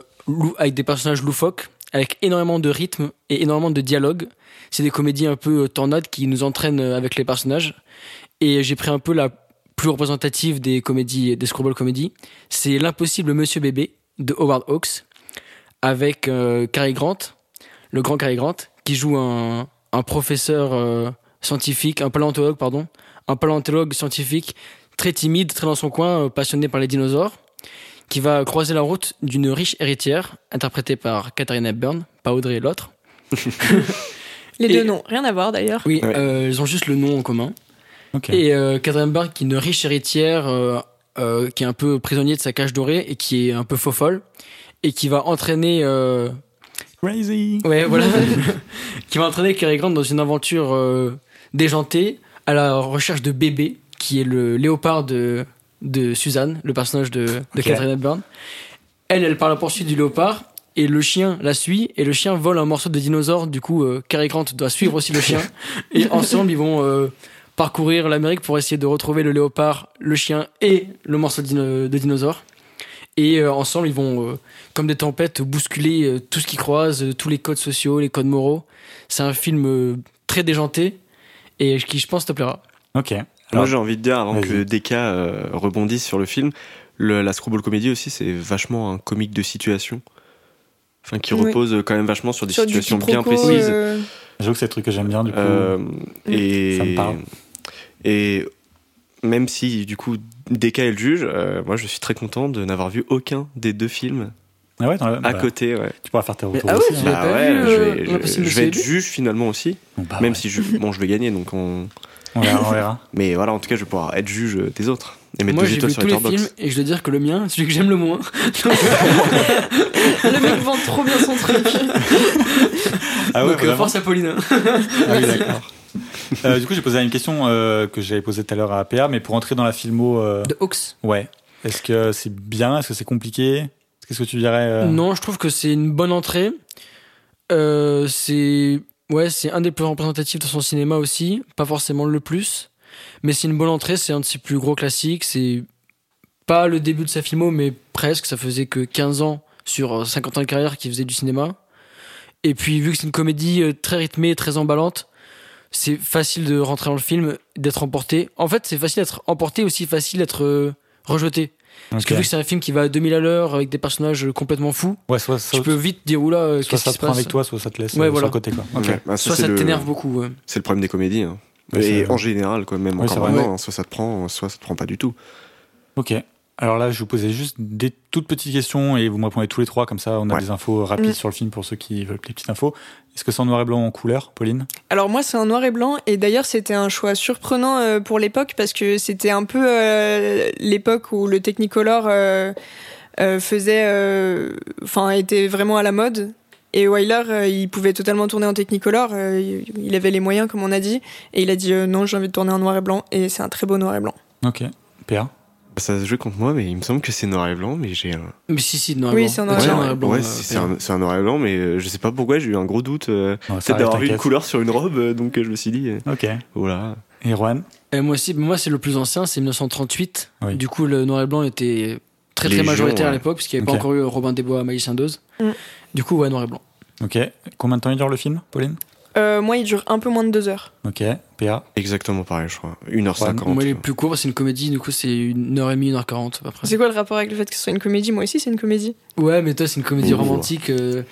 avec des personnages loufoques, avec énormément de rythme et énormément de dialogue. C'est des comédies un peu euh, tornades qui nous entraînent euh, avec les personnages. Et j'ai pris un peu la plus représentative des comédies, des screwball comédies. C'est L'impossible Monsieur Bébé de Howard Hawks avec euh, Cary Grant, le grand Cary Grant, qui joue un, professeur euh, scientifique, un paléontologue, pardon, un paléontologue scientifique très timide, très dans son coin, passionné par les dinosaures, qui va croiser la route d'une riche héritière, interprétée par Katharine Hepburn, pas Audrey l'autre. Les Et- deux noms, rien à voir d'ailleurs. Oui, Ouais. euh, ils ont juste le nom en commun. Ok. Et euh, Katharine Hepburn, qui est une riche héritière, euh, euh, qui est un peu prisonnier de sa cage dorée et qui est un peu faux folle, et qui va entraîner euh, Crazy. Ouais, voilà. qui va entraîner Cary Grant dans une aventure euh, déjantée à la recherche de bébé, qui est le léopard de, de Suzanne, le personnage de, de. Catherine Hepburn. Elle, elle part à la poursuite du léopard, et le chien la suit, et le chien vole un morceau de dinosaure. Du coup, euh, Cary Grant doit suivre aussi le chien. et ensemble, ils vont euh, parcourir l'Amérique pour essayer de retrouver le léopard, le chien et le morceau de, dino- de dinosaure. Et euh, ensemble, ils vont, euh, comme des tempêtes, bousculer euh, tout ce qu'ils croisent, euh, tous les codes sociaux, les codes moraux. C'est un film euh, très déjanté et qui, je pense, te plaira. Ok. Moi, Alors, j'ai envie de dire, avant que DK euh, rebondisse sur le film, le- la Screwball Comedy aussi, c'est vachement un comique de situation. Enfin, qui Oui. repose quand même vachement sur des Sur du situations bien précises. euh, j'avoue que c'est le truc que j'aime bien, du coup. Euh, et, Ça me parle. et même si, du coup, DK est le juge, euh, moi, je suis très content de n'avoir vu aucun des deux films Ah ouais, à bah, côté. Ouais. Tu pourras faire tes retours ah aussi. hein. Bah pas ouais, vu, je euh, vais, l'impossible je, de je vais être juge finalement aussi. Bah même ouais. si je, bon, je vais gagner, donc on. On verra. Mais voilà, en tout cas, je vais pouvoir être juge des autres et mettre Moi, deux j'ai étoiles vu sur tous les Letterboxd. films et je dois dire que le mien, celui que j'aime le moins. Le mec vend trop bien son truc. Ah ouais, Donc, euh, vraiment force à Pauline. hein. Ah oui, d'accord. Euh, du coup, j'ai posé une question euh, que j'avais posée tout à l'heure à PA, mais pour entrer dans la filmo, euh, De Hawks. ouais. Est-ce que c'est bien? Est-ce que c'est compliqué? Qu'est-ce que tu dirais euh, Non, je trouve que c'est une bonne entrée. Euh, c'est ouais, c'est un des plus représentatifs de son cinéma aussi, pas forcément le plus, mais c'est une bonne entrée. C'est un de ses plus gros classiques. C'est pas le début de sa filmo, mais presque. Ça faisait que 15 ans sur euh, 50 ans de carrière qu'il faisait du cinéma. Et puis vu que c'est une comédie euh, très rythmée, très emballante, c'est facile de rentrer dans le film, d'être emporté. En fait, c'est facile d'être emporté, aussi facile d'être euh, rejeté. Parce que vu que c'est un film qui va à 2000 à l'heure avec des personnages complètement fous, Ouais, soit, soit, tu peux vite dire oula, euh, soit qu'est-ce ça qui te se prend passe avec toi, soit ça te laisse Ouais, euh, voilà. sur le côté. Quoi. Ok. Ouais, bah, ça, Soit ça le- t'énerve beaucoup. ouais. C'est le problème des comédies. hein. Et en général, quoi, même Ouais, encore c'est vrai. maintenant, hein, soit ça te prend, soit ça te prend pas du tout. Ok. Alors là, je vous posais juste des toutes petites questions et vous me répondez tous les trois, comme ça on a Ouais. des infos rapides Mm. sur le film pour ceux qui veulent les petites infos. Est-ce que c'est en noir et blanc ou en couleur, Pauline? Alors moi c'est en noir et blanc et d'ailleurs c'était un choix surprenant euh, pour l'époque parce que c'était un peu euh, l'époque où le Technicolor euh, euh, faisait, euh, enfin était vraiment à la mode. Et Wyler, euh, il pouvait totalement tourner en Technicolor, euh, il avait les moyens comme on a dit, et il a dit euh, non j'ai envie de tourner en noir et blanc, et c'est un très beau noir et blanc. Ok. PA Ça se joue contre moi, mais il me semble que c'est noir et blanc, mais j'ai un. Mais si, si, noir et Oui, blanc. c'est en noir et Ouais, blanc. noir et blanc, ouais, euh, c'est un, c'est un noir et blanc, mais je sais pas pourquoi j'ai eu un gros doute. euh, Peut-être d'avoir vu une couleur sur une robe, euh, donc euh, je me suis dit, euh, Ok. voilà. Et Juan Et moi aussi, moi c'est le plus ancien, c'est 1938. Oui. Du coup, le noir et blanc était très très Légion, majoritaire à ouais. l'époque, parce qu'il n'y avait Ok. pas encore eu Robin des Bois, Magicien d'Oz. Mm. Du coup, ouais, noir et blanc. Ok. Combien de temps il dure le film, Pauline? Euh, moi il dure un peu moins de deux heures. Ok. PA Exactement pareil, je crois. 1h50. moi, il est plus court, c'est une comédie, du coup, c'est une heure et demie, une heure quarante à peu près. C'est quoi le rapport avec le fait que ce soit une comédie? Moi aussi c'est une comédie. Ouais, mais toi, c'est une comédie Ouh. romantique. euh,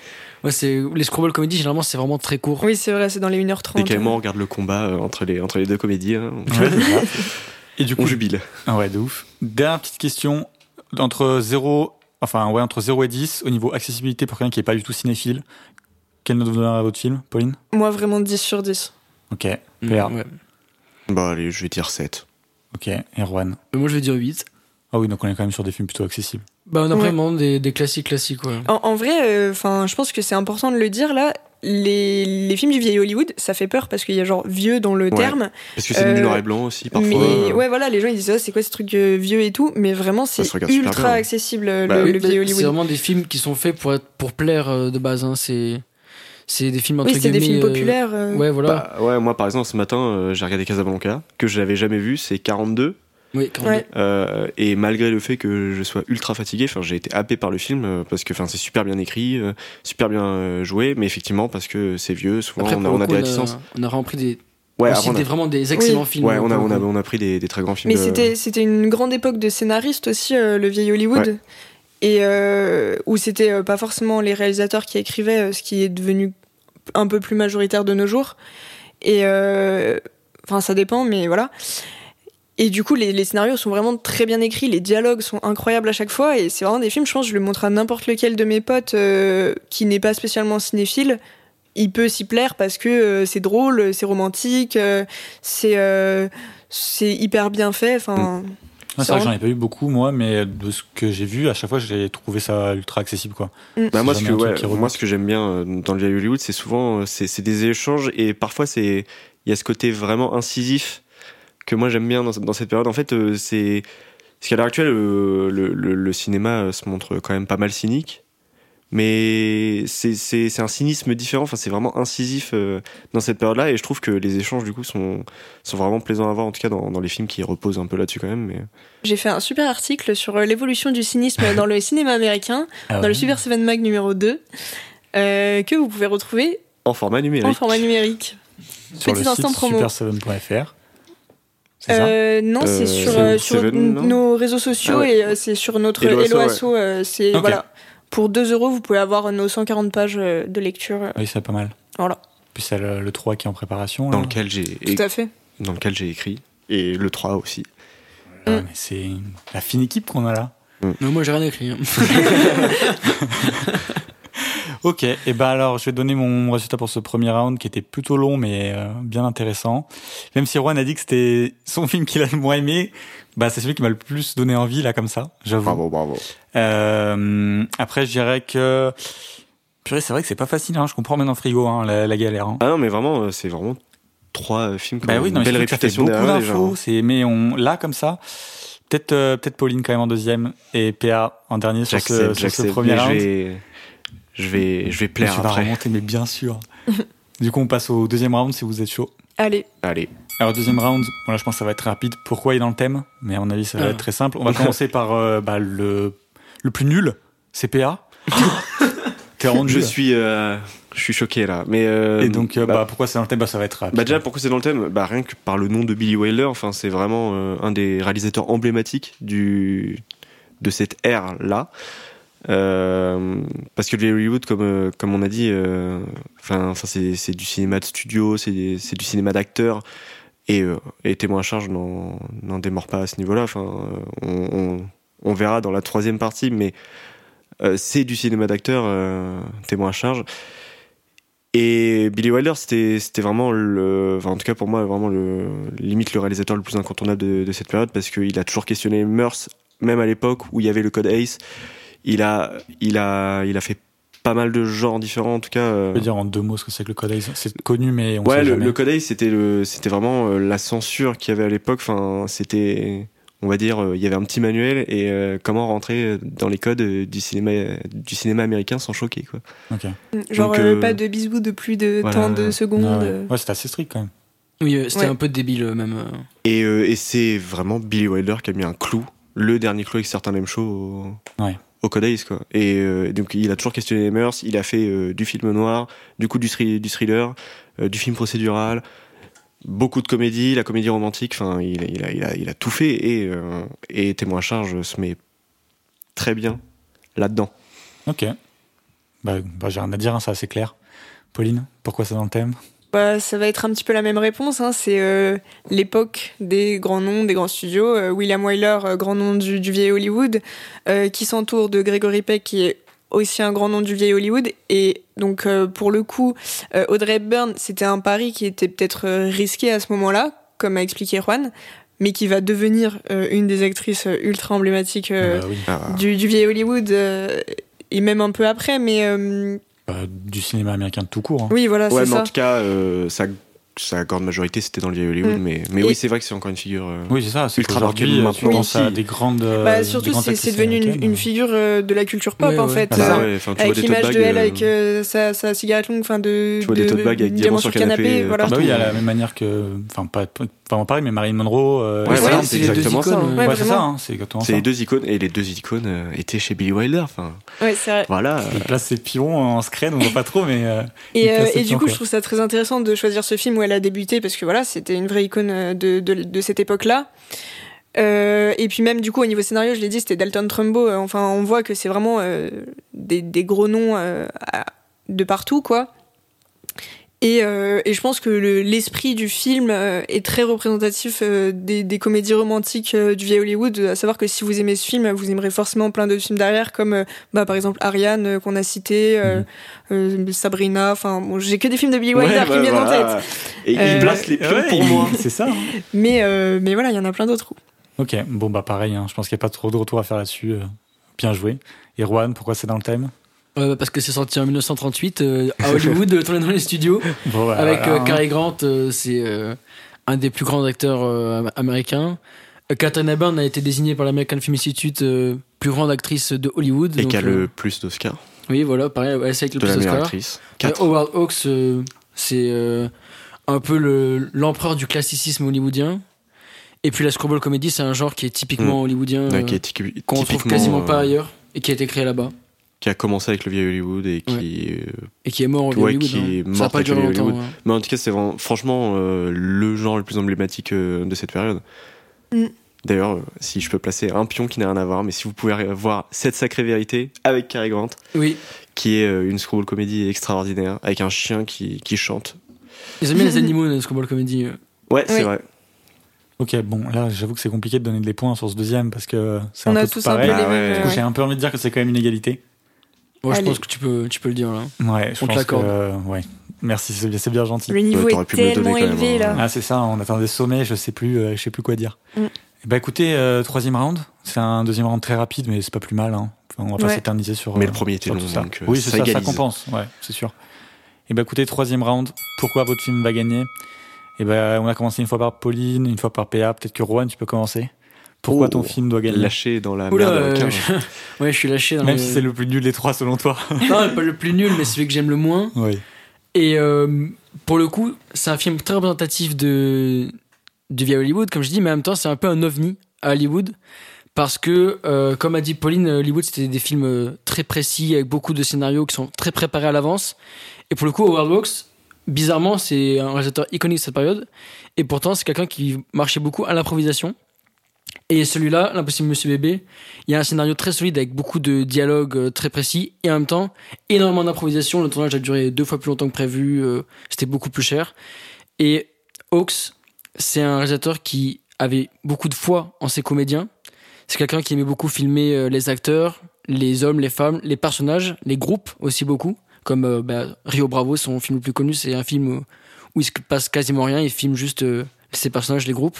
Ouais, c'est les screwball comédies, généralement, c'est vraiment très court. Oui c'est vrai, c'est dans les 1h30. Dès on regarde le combat euh, entre, les, entre les deux comédies, hein, on, Ouais, ça. Et du coup, on jubile. Ah ouais, de ouf. Dernière petite question. Entre 0, enfin, ouais, entre 0 et 10, au niveau accessibilité pour quelqu'un qui n'est pas du tout cinéphile, quelle note vous donnez à votre film, Pauline? Moi vraiment 10 sur 10. Ok. Mm, PA. ouais. Bah allez, je vais dire 7. Ok. Et Juan Mais moi, je vais dire 8. Ah oui, donc on est quand même sur des films plutôt accessibles. Bah, on a Ouais. vraiment des, des classiques classiques, ouais. En, en vrai, enfin, je pense que c'est important de le dire là. Les, les films du vieil Hollywood, ça fait peur parce qu'il y a genre vieux dans le Ouais. terme. Parce que c'est Euh, du noir et blanc aussi, parfois. Mais ouais, voilà, les gens ils disent, oh, c'est quoi ce truc euh, vieux et tout. Mais vraiment, c'est ultra bien. accessible, le, Bah le oui, vieil C'est Hollywood. vraiment des films qui sont faits pour, être, pour plaire euh, de base. Hein. C'est, c'est des films entre Oui, c'est des guillemets, films euh, populaires. euh. Ouais, voilà. Bah, ouais, moi par exemple ce matin euh, j'ai regardé Casablanca que je n'avais jamais vu, c'est 42 Oui, quand Ouais. euh, et malgré le fait que je sois ultra fatigué, enfin j'ai été happé par le film euh, parce que enfin c'est super bien écrit, euh, super bien euh, joué, mais effectivement parce que c'est vieux, souvent Après, on a, on a coup, des on réticences. on a rempli des, Ouais, on a- des, vraiment des excellents films. ouais, on a, on a, on a pris des, des très grands films. Mais de- c'était c'était une grande époque de scénaristes aussi, euh, le vieil Hollywood. Ouais. Et euh, où c'était pas forcément les réalisateurs qui écrivaient, ce qui est devenu un peu plus majoritaire de nos jours. Et euh, enfin, ça dépend, mais voilà. Et du coup, les, les scénarios sont vraiment très bien écrits, les dialogues sont incroyables à chaque fois, et c'est vraiment des films, je pense, je le montre à n'importe lequel de mes potes euh, qui n'est pas spécialement cinéphile. Il peut s'y plaire parce que euh, c'est drôle, c'est romantique, euh, c'est euh, c'est hyper bien fait. Enfin, Ouais, c'est vrai que j'en ai pas eu beaucoup, moi, mais de ce que j'ai vu, à chaque fois, j'ai trouvé ça ultra accessible, quoi. Bah, moi, ce que, ouais, moi, ce j'aime bien euh, dans le vieil Hollywood, c'est souvent euh, c'est c'est des échanges et parfois c'est il y a ce côté vraiment incisif que moi j'aime bien dans, dans cette période. En fait, euh, c'est parce qu'à l'heure actuelle, euh, le, le, le cinéma euh, se montre quand même pas mal cynique, mais c'est c'est c'est un cynisme différent. Enfin, c'est vraiment incisif euh, dans cette période-là et je trouve que les échanges du coup sont sont vraiment plaisants à voir en tout cas dans, dans les films qui reposent un peu là-dessus quand même. Mais j'ai fait un super article sur l'évolution du cynisme dans le cinéma américain, Ah dans le Super 7 Mag numéro 2, euh, que vous pouvez retrouver en format numérique. en format numérique. Sur le Petit instant site promo. super7.fr. Euh, non, c'est Euh, sur, euh, sur Seven, non nos réseaux sociaux Ah ouais. et euh, c'est sur notre Hello Hello Asso, Asso. euh, c'est voilà. Pour 2 euros, vous pouvez avoir nos 140 pages de lecture. Oui, c'est pas mal. Voilà. Puis c'est le, le 3 qui est en préparation. Dans là. lequel j'ai Tout à fait. dans lequel j'ai écrit et le 3 aussi. Ouais, Mm. mais c'est la fine équipe qu'on a là. Non, moi j'ai rien écrit. hein. Ok, et ben alors je vais donner mon résultat pour ce premier round qui était plutôt long mais euh, bien intéressant. Même si Juan a dit que c'était son film qu'il a le moins aimé, bah c'est celui qui m'a le plus donné envie là comme ça, j'avoue. Bravo, bravo. Euh, après je dirais que purée c'est vrai que c'est pas facile, hein, je comprends maintenant frigo hein, la, la galère. Hein. Ah non, mais vraiment, euh, c'est vraiment trois euh, films qui Bah oui, une non, belle réputation beaucoup d'infos, c'est mais on là comme ça. Peut-être euh, peut-être Pauline quand même en deuxième et PA en dernier sur ce, sur ce premier round. Je vais, je vais, plaire tu vas après. remonter mais bien sûr. du coup on passe au deuxième round si vous êtes chaud. Allez, Allez. Alors deuxième round, bon là je pense que ça va être rapide. Pourquoi il est dans le thème? Mais à mon avis ça va Ah. être très simple. On va commencer par euh, bah, le le plus nul, CPA. Je suis, euh, je suis choqué là. Mais euh, Et donc euh, bah, bah, pourquoi c'est dans le thème? Bah ça va être rapide. bah, déjà, pourquoi c'est dans le thème? Bah rien que par le nom de Billy Wilder. Enfin, c'est vraiment euh, un des réalisateurs emblématiques du de cette ère là. Euh, parce que le vieil Hollywood, comme euh, on a dit, euh, c'est du cinéma de studio, c'est du cinéma d'acteur. Et, témoin à charge n'en démord pas à ce niveau-là. Enfin, on, verra dans la troisième partie, mais c'est du cinéma d'acteur, témoin à charge. Et Billy Wilder, c'était vraiment le, en tout cas pour moi, vraiment le limite le réalisateur le plus incontournable de, cette période parce qu'il a toujours questionné les même à l'époque où il y avait le code Ace. Il a, il a, il a fait pas mal de genres différents, en tout cas. euh, Je peux dire en deux mots ce que c'est que le Code Ace. C'est connu mais on ouais, sait le, jamais. le Code Ace, c'était le, c'était vraiment euh, la censure qu'il y avait à l'époque. Enfin, c'était, on va dire, euh, il y avait un petit manuel et euh, comment rentrer dans les codes du cinéma, du cinéma américain sans choquer, quoi. Ok. genre Donc, euh, pas de bisous de plus de voilà. tant de secondes. Ah ouais. Ouais, c'était assez strict quand même. Oui, c'était Ouais. un peu débile même. Et, euh, et c'est vraiment Billy Wilder qui a mis un clou, le dernier clou avec certains même show au, Ouais. Au Code Ace, quoi. Et euh, donc il a toujours questionné les mœurs, il a fait euh, du film noir, du coup du, du thriller, euh, du film procédural, beaucoup de comédie, la comédie romantique, enfin il, il, a, il, a, tout fait et, et Témoin charge se met très bien là-dedans. Ok. Bah, bah j'ai rien à dire, hein, c'est assez clair. Pauline, pourquoi c'est dans le thème? Bah, ça va être un petit peu la même réponse. Hein. C'est euh, l'époque des grands noms, des grands studios. Euh, William Wyler, euh, grand nom du, du vieil Hollywood, euh, qui s'entoure de Gregory Peck, qui est aussi un grand nom du vieil Hollywood. Et donc, euh, pour le coup, euh, Audrey Hepburn, c'était un pari qui était peut-être risqué à ce moment-là, comme a expliqué Juan, mais qui va devenir euh, une des actrices ultra emblématiques euh, Bah oui. Ah, du, du vieil Hollywood, euh, et même un peu après. Mais euh, bah, du cinéma américain tout court. hein. Oui, voilà, Ouais, c'est mais en tout cas, euh, sa, sa grande majorité, c'était dans le vieil Hollywood. Mm. Mais, mais Et- oui, c'est vrai que c'est encore une figure. euh, Oui, c'est ça. C'est Ultra qu'aujourd'hui, marqué euh, tu maintenant penses à des grandes. Bah, surtout, c'est devenu une, une figure euh, de la culture pop, Ouais, en ouais. fait. Ah, bah euh, avec l'image de elle avec euh, sa, sa cigarette longue, enfin de, Tu vois des de- tote bags avec diamants sur le canapé, euh, voilà. Bah oui, à la même manière que. Enfin, pas pas vraiment pareil, mais Marilyn Monroe. euh, Ouais, voilà, c'est les deux exactement ça, icônes, hein. Ouais, Ouais, c'est ça, vraiment. hein, c'est exactement C'est ça. les deux icônes, et les deux icônes euh, étaient chez Billy Wilder. Enfin, Ouais, c'est vrai. voilà. Il place ses pions en screen, on voit pas trop, mais. euh, Et, euh, et du coup, quoi. je trouve ça très intéressant de choisir ce film où elle a débuté parce que voilà, c'était une vraie icône de, de, de cette époque-là. Euh, et puis même du coup au niveau scénario, je l'ai dit, c'était Dalton Trumbo. Euh, Enfin, on voit que c'est vraiment euh, des, des gros noms euh, à- de partout, quoi. Et, euh, et je pense que le- l'esprit du film euh, est très représentatif euh, des, des comédies romantiques du vieil Hollywood. À savoir que si vous aimez ce film, vous aimerez forcément plein de films derrière, comme bah, par exemple Ariane qu'on a cité, euh, Sabrina. Enfin, bon, j'ai que des films de Billy Wilder Ouais, qui bah, me viennent en tête. Et Euh, il place les pions ouais, pour moi. C'est ça. hein. Mais, euh, mais voilà, il y en a plein d'autres. Ok, bon, bah pareil, hein, je pense qu'il n'y a pas trop de retour à faire là-dessus. Bien joué. Et Juan, pourquoi c'est dans le thème? Euh, parce que c'est sorti en 1938 euh, à Hollywood, euh, tourné dans les studios, Bon, bah, avec voilà, euh, hein. Cary Grant, euh, c'est euh, un des plus grands acteurs euh, am- américains. Katharine Hepburn a été désignée par l'American Film Institute euh, plus grande actrice de Hollywood. Et qui a euh, le plus d'Oscars Oui, voilà, pareil, c'est avec le de plus meilleure d'Oscar. actrice. Quatre. Howard Hawks, euh, c'est euh, un peu le- l'empereur du classicisme hollywoodien. Et puis la screwball comedy, c'est un genre qui est typiquement hollywoodien, Ouais, euh, est typi- qu'on retrouve typiquement, quasiment euh, pas ailleurs, et qui a été créé là-bas, Qui a commencé avec le vieil Hollywood et qui. euh, et qui est mort au Ouais, Hollywood. qui hein. est Ça a mort pas avec le duré Hollywood. longtemps. hein. Mais en tout cas, c'est vraiment, franchement euh, le genre le plus emblématique euh, de cette période. Mm. D'ailleurs, si je peux placer un pion qui n'a rien à voir, mais si vous pouvez voir cette sacrée vérité avec Cary Grant, Oui, qui est euh, une screwball comédie extraordinaire, avec un chien qui, qui chante. ils aiment bien les animaux dans la screwball comedy. euh. Ouais, c'est Oui. vrai. Ok, bon, là, j'avoue que c'est compliqué de donner des points sur ce deuxième parce que c'est On un a peu tous pareil. un peu les Ah mêmes. ouais. Du coup, euh, J'ai un peu envie de dire que c'est quand même une égalité. Moi, je pense que tu peux, tu peux le dire là. Ouais, je On pense que. euh, ouais. Merci, c'est bien, c'est bien gentil. Le niveau Ouais, est pu me le tellement donner quand même, élevé hein. là. Ah, c'est ça, on atteint des sommets, je sais plus, euh, je sais plus quoi dire. Mm. Eh ben, écoutez, euh, troisième round. C'est un deuxième round très rapide, mais c'est pas plus mal. Hein. Enfin, on va pas Ouais. s'éterniser sur. Mais euh, le premier était long, tout ça. donc, euh, oui, c'est ça ça, ça compense. Ouais, c'est sûr. Et ben, écoutez, troisième round. Pourquoi votre film va gagner? Et ben, on a commencé une fois par Pauline, une fois par PA. Peut-être que Rowan, tu peux commencer. Pourquoi Oh, ton film doit gagner Lâché dans la Oula, merde euh, je- ouais, je suis lâché dans Même le... si c'est le plus nul des trois selon toi. Non, pas le plus nul, mais celui que j'aime le moins. oui. Et euh, pour le coup, c'est un film très représentatif de, du vieil Hollywood, comme je dis, mais en même temps, c'est un peu un ovni à Hollywood. Parce que, euh, comme a dit Pauline, Hollywood, c'était des films euh, très précis, avec beaucoup de scénarios qui sont très préparés à l'avance. Et pour le coup, Howard Hawks, bizarrement, c'est un réalisateur iconique de cette période. Et pourtant, c'est quelqu'un qui marchait beaucoup à l'improvisation. Et celui-là, L'Impossible Monsieur Bébé, il y a un scénario très solide avec beaucoup de dialogues euh, très précis et en même temps énormément d'improvisation. Le tournage a duré deux fois plus longtemps que prévu, euh, c'était beaucoup plus cher. Et Hawks, c'est un réalisateur qui avait beaucoup de foi en ses comédiens. C'est quelqu'un qui aimait beaucoup filmer euh, les acteurs, les hommes, les femmes, les personnages, les groupes aussi beaucoup. Comme bah, Rio Bravo, son film le plus connu, c'est un film où il se passe quasiment rien, il filme juste ses personnages, les groupes.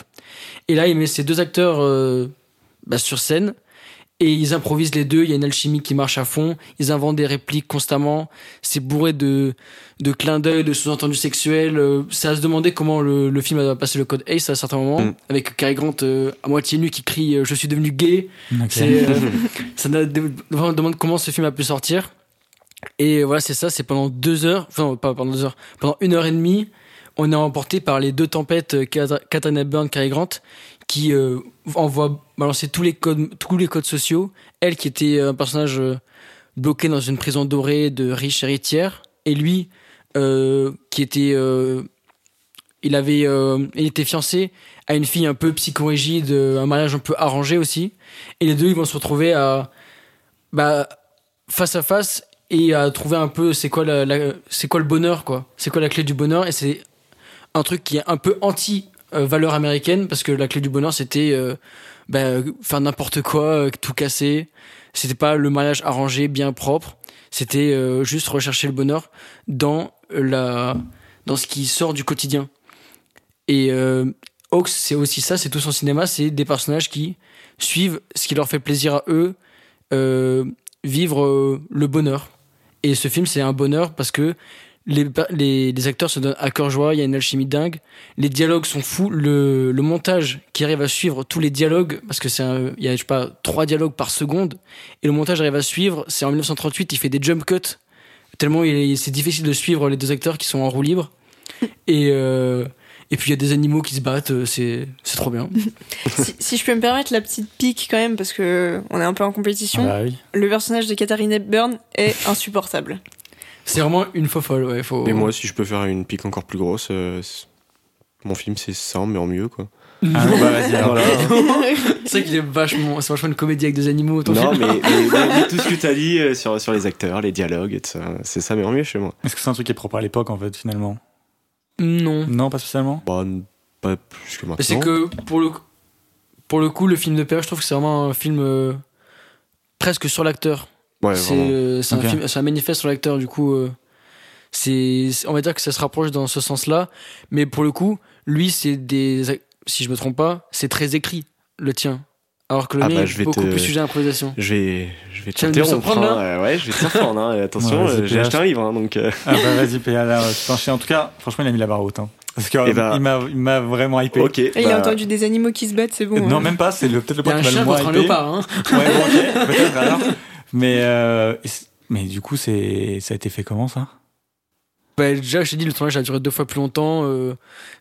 Et là, il met ces deux acteurs euh, bah, sur scène et ils improvisent les deux. Il y a une alchimie qui marche à fond. Ils inventent des répliques constamment. C'est bourré de, de clins d'œil, de sous-entendus sexuels. Euh, C'est à se demander comment le, le film va passer le code ACE à certains moments. Mm. Avec Cary Grant euh, à moitié nu qui crie euh, Je suis devenu gay. Ok. C'est, euh, ça demande comment ce film a pu sortir. Et voilà, c'est ça, c'est pendant deux heures, enfin, pas pendant deux heures, pendant une heure et demie, on est emporté par les deux tempêtes, euh, Kat- Katharine Hepburn, Cary Grant, qui euh, envoient balancer tous les codes, tous les codes sociaux. Elle qui était un personnage euh, bloqué dans une prison dorée de riche héritière, et lui euh, qui était, euh, il avait, euh, il était fiancé à une fille un peu psychorigide, euh, un mariage un peu arrangé aussi, et les deux ils vont se retrouver à, bah, face à face et à trouver un peu c'est quoi c'est quoi le bonheur quoi. C'est quoi la clé du bonheur et c'est un truc qui est un peu anti valeur américaine parce que la clé du bonheur c'était euh, bah, faire n'importe quoi euh, tout casser. C'était pas le mariage arrangé bien propre. C'était euh, juste rechercher le bonheur dans la dans ce qui sort du quotidien. Et Hawks c'est aussi ça c'est tout son cinéma c'est des personnages qui suivent ce qui leur fait plaisir à eux vivre le bonheur. Et ce film, c'est un bonheur parce que les, les, les, acteurs se donnent à cœur joie, il y a une alchimie dingue, les dialogues sont fous, le, le montage qui arrive à suivre tous les dialogues, parce que c'est il y a, je sais pas, trois dialogues par seconde, et le montage arrive à suivre, c'est en 1938, il fait des jump cuts, tellement c'est difficile de suivre les deux acteurs qui sont en roue libre, et, euh, et puis il y a des animaux qui se battent, c'est, c'est trop bien. si, si, je peux me permettre la petite pique quand même, parce que on est un peu en compétition, ah bah oui. le personnage de Katharine Hepburn est insupportable. C'est vraiment une faux folle, ouais. Faut... Mais moi, si je peux faire une pique encore plus grosse, euh, mon film c'est ça, mais en mieux, quoi. Ah, bah vas-y, alors là. c'est vrai qu'il est vachement, c'est vachement une comédie avec des animaux. Ton non, film. mais, mais, mais, mais, tout ce que tu as dit euh, sur, sur les acteurs, les dialogues, et tout ça, c'est ça, mais en mieux chez moi. Est-ce que c'est un truc qui est propre à l'époque, en fait, finalement? Non. Non, pas spécialement? Bah, pas plus que maintenant. C'est que pour le, pour le coup, le film de père, je trouve que c'est vraiment un film euh, presque sur l'acteur. Ouais, c'est euh, un, Ok. film- c'est un manifeste sur l'acteur, du coup. euh, c'est, on va dire que ça se rapproche dans ce sens-là. Mais pour le coup, lui, c'est des. Si je me trompe pas, c'est très écrit, le tien. Alors que le Ah mien bah, est je vais beaucoup te- plus sujet à l'improvisation. Je vais, je vais t'interrompre. hein, euh, ouais, je vais te surprendre. Hein, attention, Ouais, j'ai acheté un livre, hein, donc. euh, Ah bah vas-y, PA, là, tu. En tout cas, franchement, il a mis la barre haute. Hein. Parce qu'il Eh ben- m'a il m'a vraiment hypé. Et il a bah, entendu des animaux qui se battent, c'est bon. Non, hein. même pas, c'est le- peut-être le Il y a point un qui m'a chien contre un léopard, hein. Ouais, bon, ok, peut-être alors. Mais, euh, mais du coup, ça a été fait comment ça? Bah, déjà, je t'ai dit, le tournage a duré deux fois plus longtemps. euh.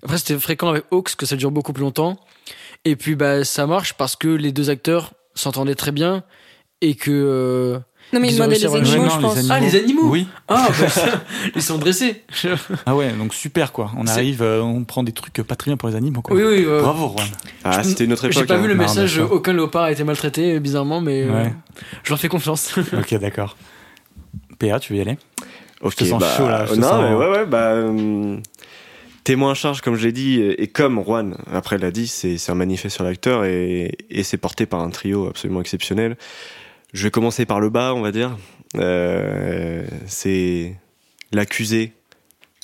Après, c'était fréquent avec Hawks que ça dure beaucoup plus longtemps. Et puis, bah, ça marche parce que les deux acteurs s'entendaient très bien et que. Non, mais il demandait les animaux, Ouais, je pense. les Ah, les animaux Oui. Ah, bah, ça, ils sont dressés. Ah ouais, donc super quoi. On arrive, euh, on prend des trucs pas très bien pour les animaux quoi. oui, oui. euh, Bravo, Juan. Ah, c'était une autre époque. J'ai pas hein. vu le message aucun léopard a été maltraité, euh, bizarrement, mais euh, je leur fais confiance. ok, d'accord. PA, tu veux y aller? Ok, te sens bah, chaud, là, je non, sens- mais ouais, ouais, bah. hum, Témoin à charge, comme je l'ai dit, et comme Juan après l'a dit, c'est c'est un manifeste sur l'acteur et, et c'est porté par un trio absolument exceptionnel. Je vais commencer par le bas, on va dire. Euh, c'est l'accusé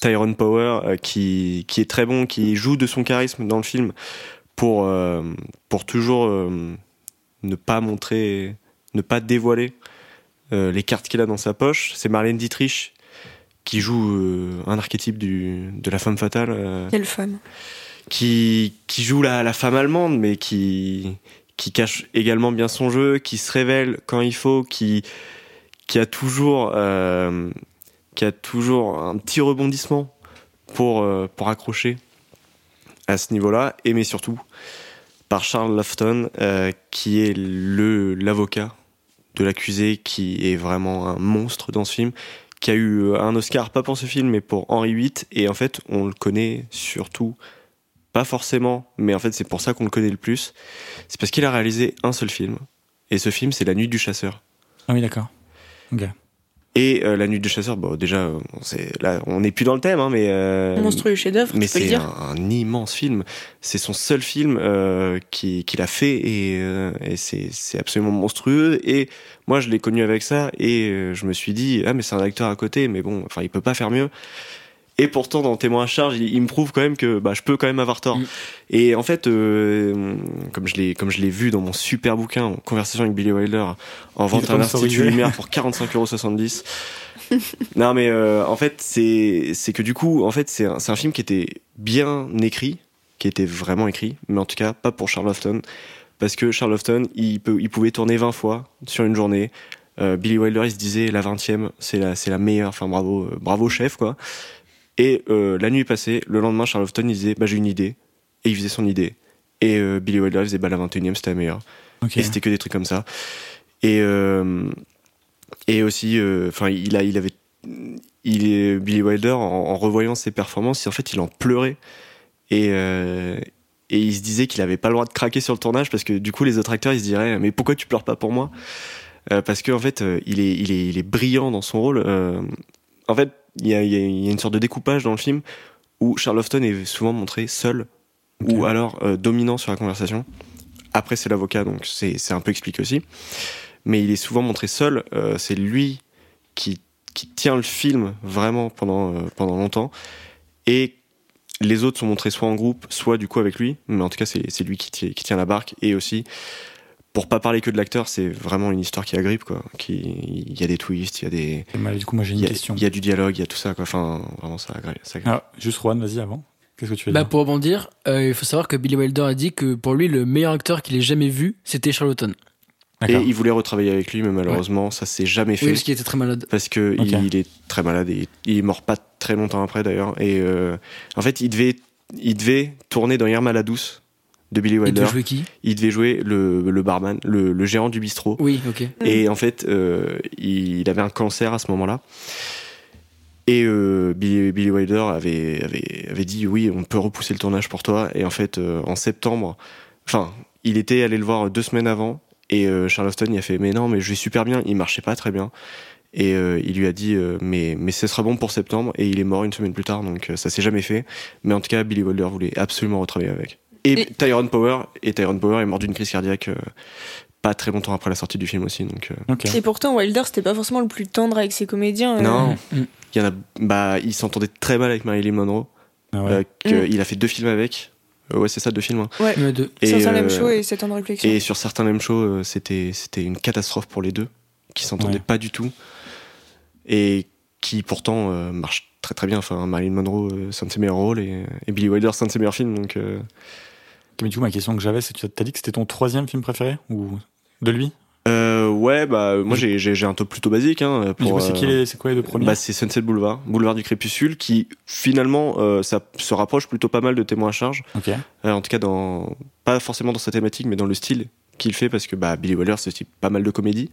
Tyrone Power euh, qui, qui est très bon, qui joue de son charisme dans le film pour, euh, pour toujours ne pas montrer, ne pas dévoiler les cartes qu'il a dans sa poche. C'est Marlène Dietrich qui joue un archétype du, de la femme fatale, Quelle femme? qui, qui joue la, la femme allemande, mais qui, qui cache également bien son jeu, qui se révèle quand il faut, qui, qui a toujours, euh, qui a toujours un petit rebondissement pour, euh, pour accrocher à ce niveau-là, et mais surtout par Charles Lofton, euh, qui est le l'avocat de l'accusé, qui est vraiment un monstre dans ce film, qui a eu un Oscar, pas pour ce film, mais pour Henri VIII, et en fait, on le connaît surtout, pas forcément, mais en fait, c'est pour ça qu'on le connaît le plus, c'est parce qu'il a réalisé un seul film, et ce film, c'est La Nuit du Chasseur. Ah oui, d'accord. Et euh, La Nuit du Chasseur, bon, déjà, c'est là, on n'est plus dans le thème, hein, mais euh, Monstrueux chef-d'œuvre, mais c'est un, un immense film. C'est son seul film euh, qui- qu'il a fait et, euh, et c'est c'est absolument monstrueux. Et moi, je l'ai connu avec ça et euh, je me suis dit ah mais c'est un acteur à côté, mais bon, enfin il peut pas faire mieux. Et pourtant, dans Témoin à charge, il, il me prouve quand même que bah, je peux quand même avoir tort. Mm. Et en fait, euh, comme je l'ai comme je l'ai vu dans mon super bouquin, en Conversation avec Billy Wilder, en vente à l'Institut. Lumière pour 45,70€. non mais euh, en fait c'est c'est que du coup en fait c'est un, un film qui était bien écrit qui était vraiment écrit mais en tout cas pas pour Charleston parce que Charleston il peut il pouvait tourner 20 fois sur une journée Euh, Billy Wilder il se disait la 20e c'est la c'est la meilleure enfin bravo euh, bravo chef quoi et euh, la nuit passée le lendemain Charleston il disait bah j'ai une idée. Et il faisait son idée. Et euh, Billy Wilder il faisait bah la 21e c'était la meilleure. Et c'était que des trucs comme ça. Et euh, et aussi euh, enfin il a il avait il est Billy Wilder en, en revoyant ses performances en fait il en pleurait. Et euh, et il se disait qu'il avait pas le droit de craquer sur le tournage parce que du coup les autres acteurs ils se diraient mais pourquoi tu pleures pas pour moi? Euh, parce que en fait il est il est il est brillant dans son rôle. Euh, en fait il y a, il y a- il y a une sorte de découpage dans le film où Charleston est souvent montré seul ou alors euh, dominant sur la conversation. Après c'est l'avocat donc c'est un peu expliqué aussi. Mais il est souvent montré seul euh, c'est lui qui qui tient le film vraiment pendant euh, pendant longtemps. Et les autres sont montrés soit en groupe soit du coup avec lui. Mais en tout cas c'est lui qui tient, qui tient la barque. Et aussi pour pas parler que de l'acteur, c'est vraiment une histoire qui agrippe, quoi. Qui, il y a des twists, il y a des, mal, du coup, moi j'ai il une y a, question. il y a du dialogue, il y a tout ça, quoi. Enfin, vraiment, ça agrippe. ça agrippe. Ah, juste Juan, vas-y avant. Qu'est-ce que tu veux Bah, dire pour rebondir, euh, il faut savoir que Billy Wilder a dit que pour lui, le meilleur acteur qu'il ait jamais vu, c'était Charlton. Et il voulait retravailler avec lui, mais malheureusement, ça s'est jamais fait. Oui, parce qu'il était très malade. parce que il est très malade et il est mort pas très longtemps après d'ailleurs. Et euh, en fait, il devait, il devait tourner dans Irma la douce de Billy Il Wilder. devait jouer qui? Il devait jouer le, le barman, le, le gérant du bistrot. Oui, ok. Et en fait, euh, il avait un cancer à ce moment-là. Et euh, Billy, Billy Wilder avait, avait, avait dit oui, on peut repousser le tournage pour toi. Et en fait, euh, en septembre, enfin, il était allé le voir deux semaines avant. Et Charleston, il a fait mais non, mais je vais super bien. Il marchait pas très bien. Et euh, il lui a dit euh, mais mais ce sera bon pour septembre. Et il est mort une semaine plus tard, donc euh, ça s'est jamais fait. Mais en tout cas, Billy Wilder voulait absolument retravailler avec. Et, Et- Tyrone Power, et Tyrone Power est mort d'une crise cardiaque euh, pas très longtemps après la sortie du film aussi. Donc euh. Et pourtant, Wilder, c'était pas forcément le plus tendre avec ses comédiens. euh. non, Mm. il y en a, bah, il s'entendait très mal avec Marilyn Monroe. Ah ouais. euh, Mm. Il a fait deux films avec. Ouais, c'est ça, deux films. hein. Ouais. A deux. Et, un euh, même show et 7 ans de réflexion. Et sur certains même shows, euh, c'était c'était une catastrophe pour les deux, qui s'entendaient Ouais. pas du tout et qui pourtant euh, marchent très très bien. Enfin, Marilyn Monroe, c'est un de ses meilleurs rôles et, et Billy Wilder, c'est un de ses meilleurs films. Donc, euh, Mais du coup, ma question que j'avais, c'est tu as dit que c'était ton troisième film préféré ou de lui? Euh, ouais, bah moi j'ai j'ai un top plutôt basique. Hein, pour, c'est euh, qui les- c'est quoi les deux premiers? Bah, c'est Sunset Boulevard, Boulevard du Crépuscule, qui finalement euh, ça se rapproche plutôt pas mal de Témoins à charge. Ok. Euh, en tout cas, dans pas forcément dans sa thématique, mais dans le style qu'il fait, parce que bah, Billy Wilder, c'est aussi pas mal de comédie.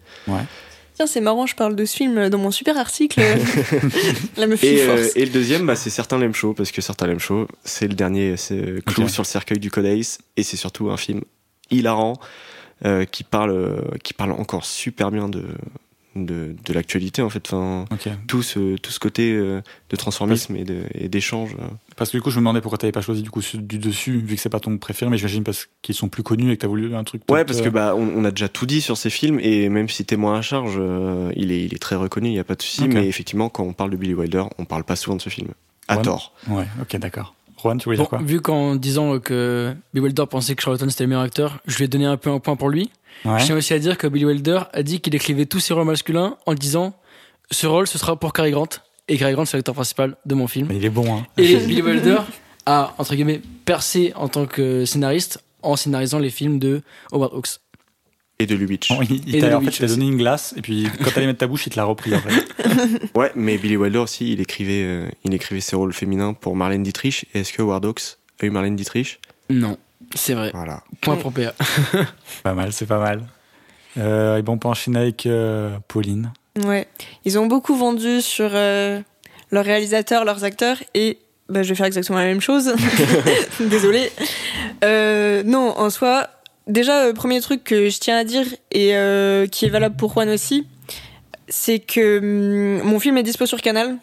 Tiens, c'est marrant, je parle de ce film dans mon super article. La meuf Et, qui euh, et le deuxième, bah, c'est Certains l'aiment chaud, parce que Certains l'aiment chaud, c'est le dernier, c'est euh, Clou sur le cercueil du Codex, et c'est surtout un film hilarant euh, qui parle, euh, qui parle encore super bien de de, de l'actualité en fait. Enfin, Ok. tout ce tout ce côté euh, de transformisme et d'échange. Parce que du coup, je me demandais pourquoi t'avais pas choisi du coup du dessus, vu que c'est pas ton préféré, mais j'imagine parce qu'ils sont plus connus et que t'as voulu un truc. Ouais, parce que bah on, on a déjà tout dit sur ces films et même si témoin à charge, euh, il est il est très reconnu, il y a pas de souci. Mais effectivement, quand on parle de Billy Wilder, on parle pas souvent de ce film. À Ouais. tort. Ouais, ok, d'accord. Juan, tu voulais Bon, dire quoi vu qu'en disant que Billy Wilder pensait que Charlton c'était le meilleur acteur, je lui ai donné un peu un point pour lui. Ouais. Je tiens aussi à dire que Billy Wilder a dit qu'il écrivait tous ses rôles masculins en disant ce rôle ce sera pour Cary Grant et Cary Grant c'est l'acteur principal de mon film. Mais il est bon, hein. Et Billy Wilder a entre guillemets percé en tant que scénariste en scénarisant les films de Howard Hawks. Et de Lubitsch. Bon, il, il Et t'a, de en fait, Lubitsch il t'a donné une glace, et puis quand t'allais mettre ta bouche, il te l'a repris après. Ouais, mais Billy Wilder aussi, il écrivait, euh, il écrivait ses rôles féminins pour Marlène Dietrich. Et est-ce que Hawks a eu Marlène Dietrich? Non, c'est vrai. Voilà. Point pour PA. pas mal, c'est pas mal. Euh, et bon, on peut enchaîner avec euh, Pauline. Ouais. Ils ont beaucoup vendu sur euh, leurs réalisateurs, leurs acteurs, et bah, je vais faire exactement la même chose. Désolée. Euh, non, en soi, déjà, euh, premier truc que je tiens à dire, et euh, qui est valable pour Juan aussi, c'est que hum, mon film est dispo sur Canal.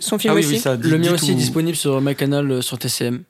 Son film ah oui, aussi. oui, ça. Le mien aussi tout- est disponible sur ma canal euh, sur TCM.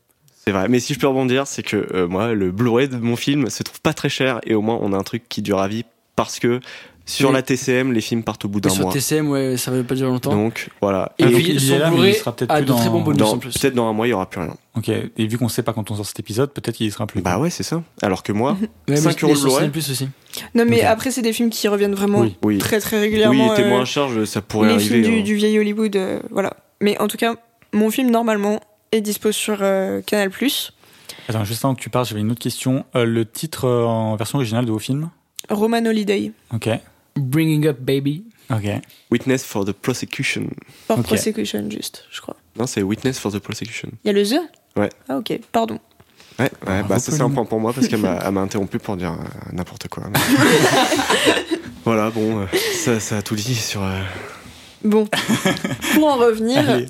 C'est vrai. Mais si je peux rebondir, c'est que euh, moi, le Blu-ray de mon film se trouve pas très cher et au moins on a un truc qui dure à vie parce que sur Oui. la TCM, les films partent au bout d'un sur mois. TCM, ouais, ça va pas durer longtemps. Donc voilà. et puis il y son est là, mais il Blu-ray sera peut-être a plus de très dans- bons bonus dans- en plus. peut-être dans un mois, il y aura plus rien. Ok, et vu qu'on sait pas quand on sort cet épisode, peut-être qu'il y sera plus. Bah ouais, c'est ça. Alors que moi, Ouais, mais 5 il est euros sur le. CN+ aussi. Non, mais après, c'est des films qui reviennent vraiment Oui. oui. très très Oui, régulièrement. témoin euh, à charge, ça pourrait les arriver. films du, hein. du vieil Hollywood, euh, voilà. Mais en tout cas, mon film, normalement, est dispo sur euh, Canal+. Attends, juste avant que tu parles, j'avais une autre question. Euh, le titre euh, en version originale de vos films? Roman Holiday, Ok, Bringing Up Baby. ok. Witness for the Prosecution. for Ok. Prosecution, juste, je crois. Non, c'est Witness for the Prosecution. Il y a le The? Ouais. Ah, ok, pardon. Ouais, ouais bah ça c'est un point pour moi parce qu'elle m'a interrompu pour dire euh, n'importe quoi. voilà, bon, euh, ça, ça a tout dit sur. euh, Bon, pour en revenir Allez,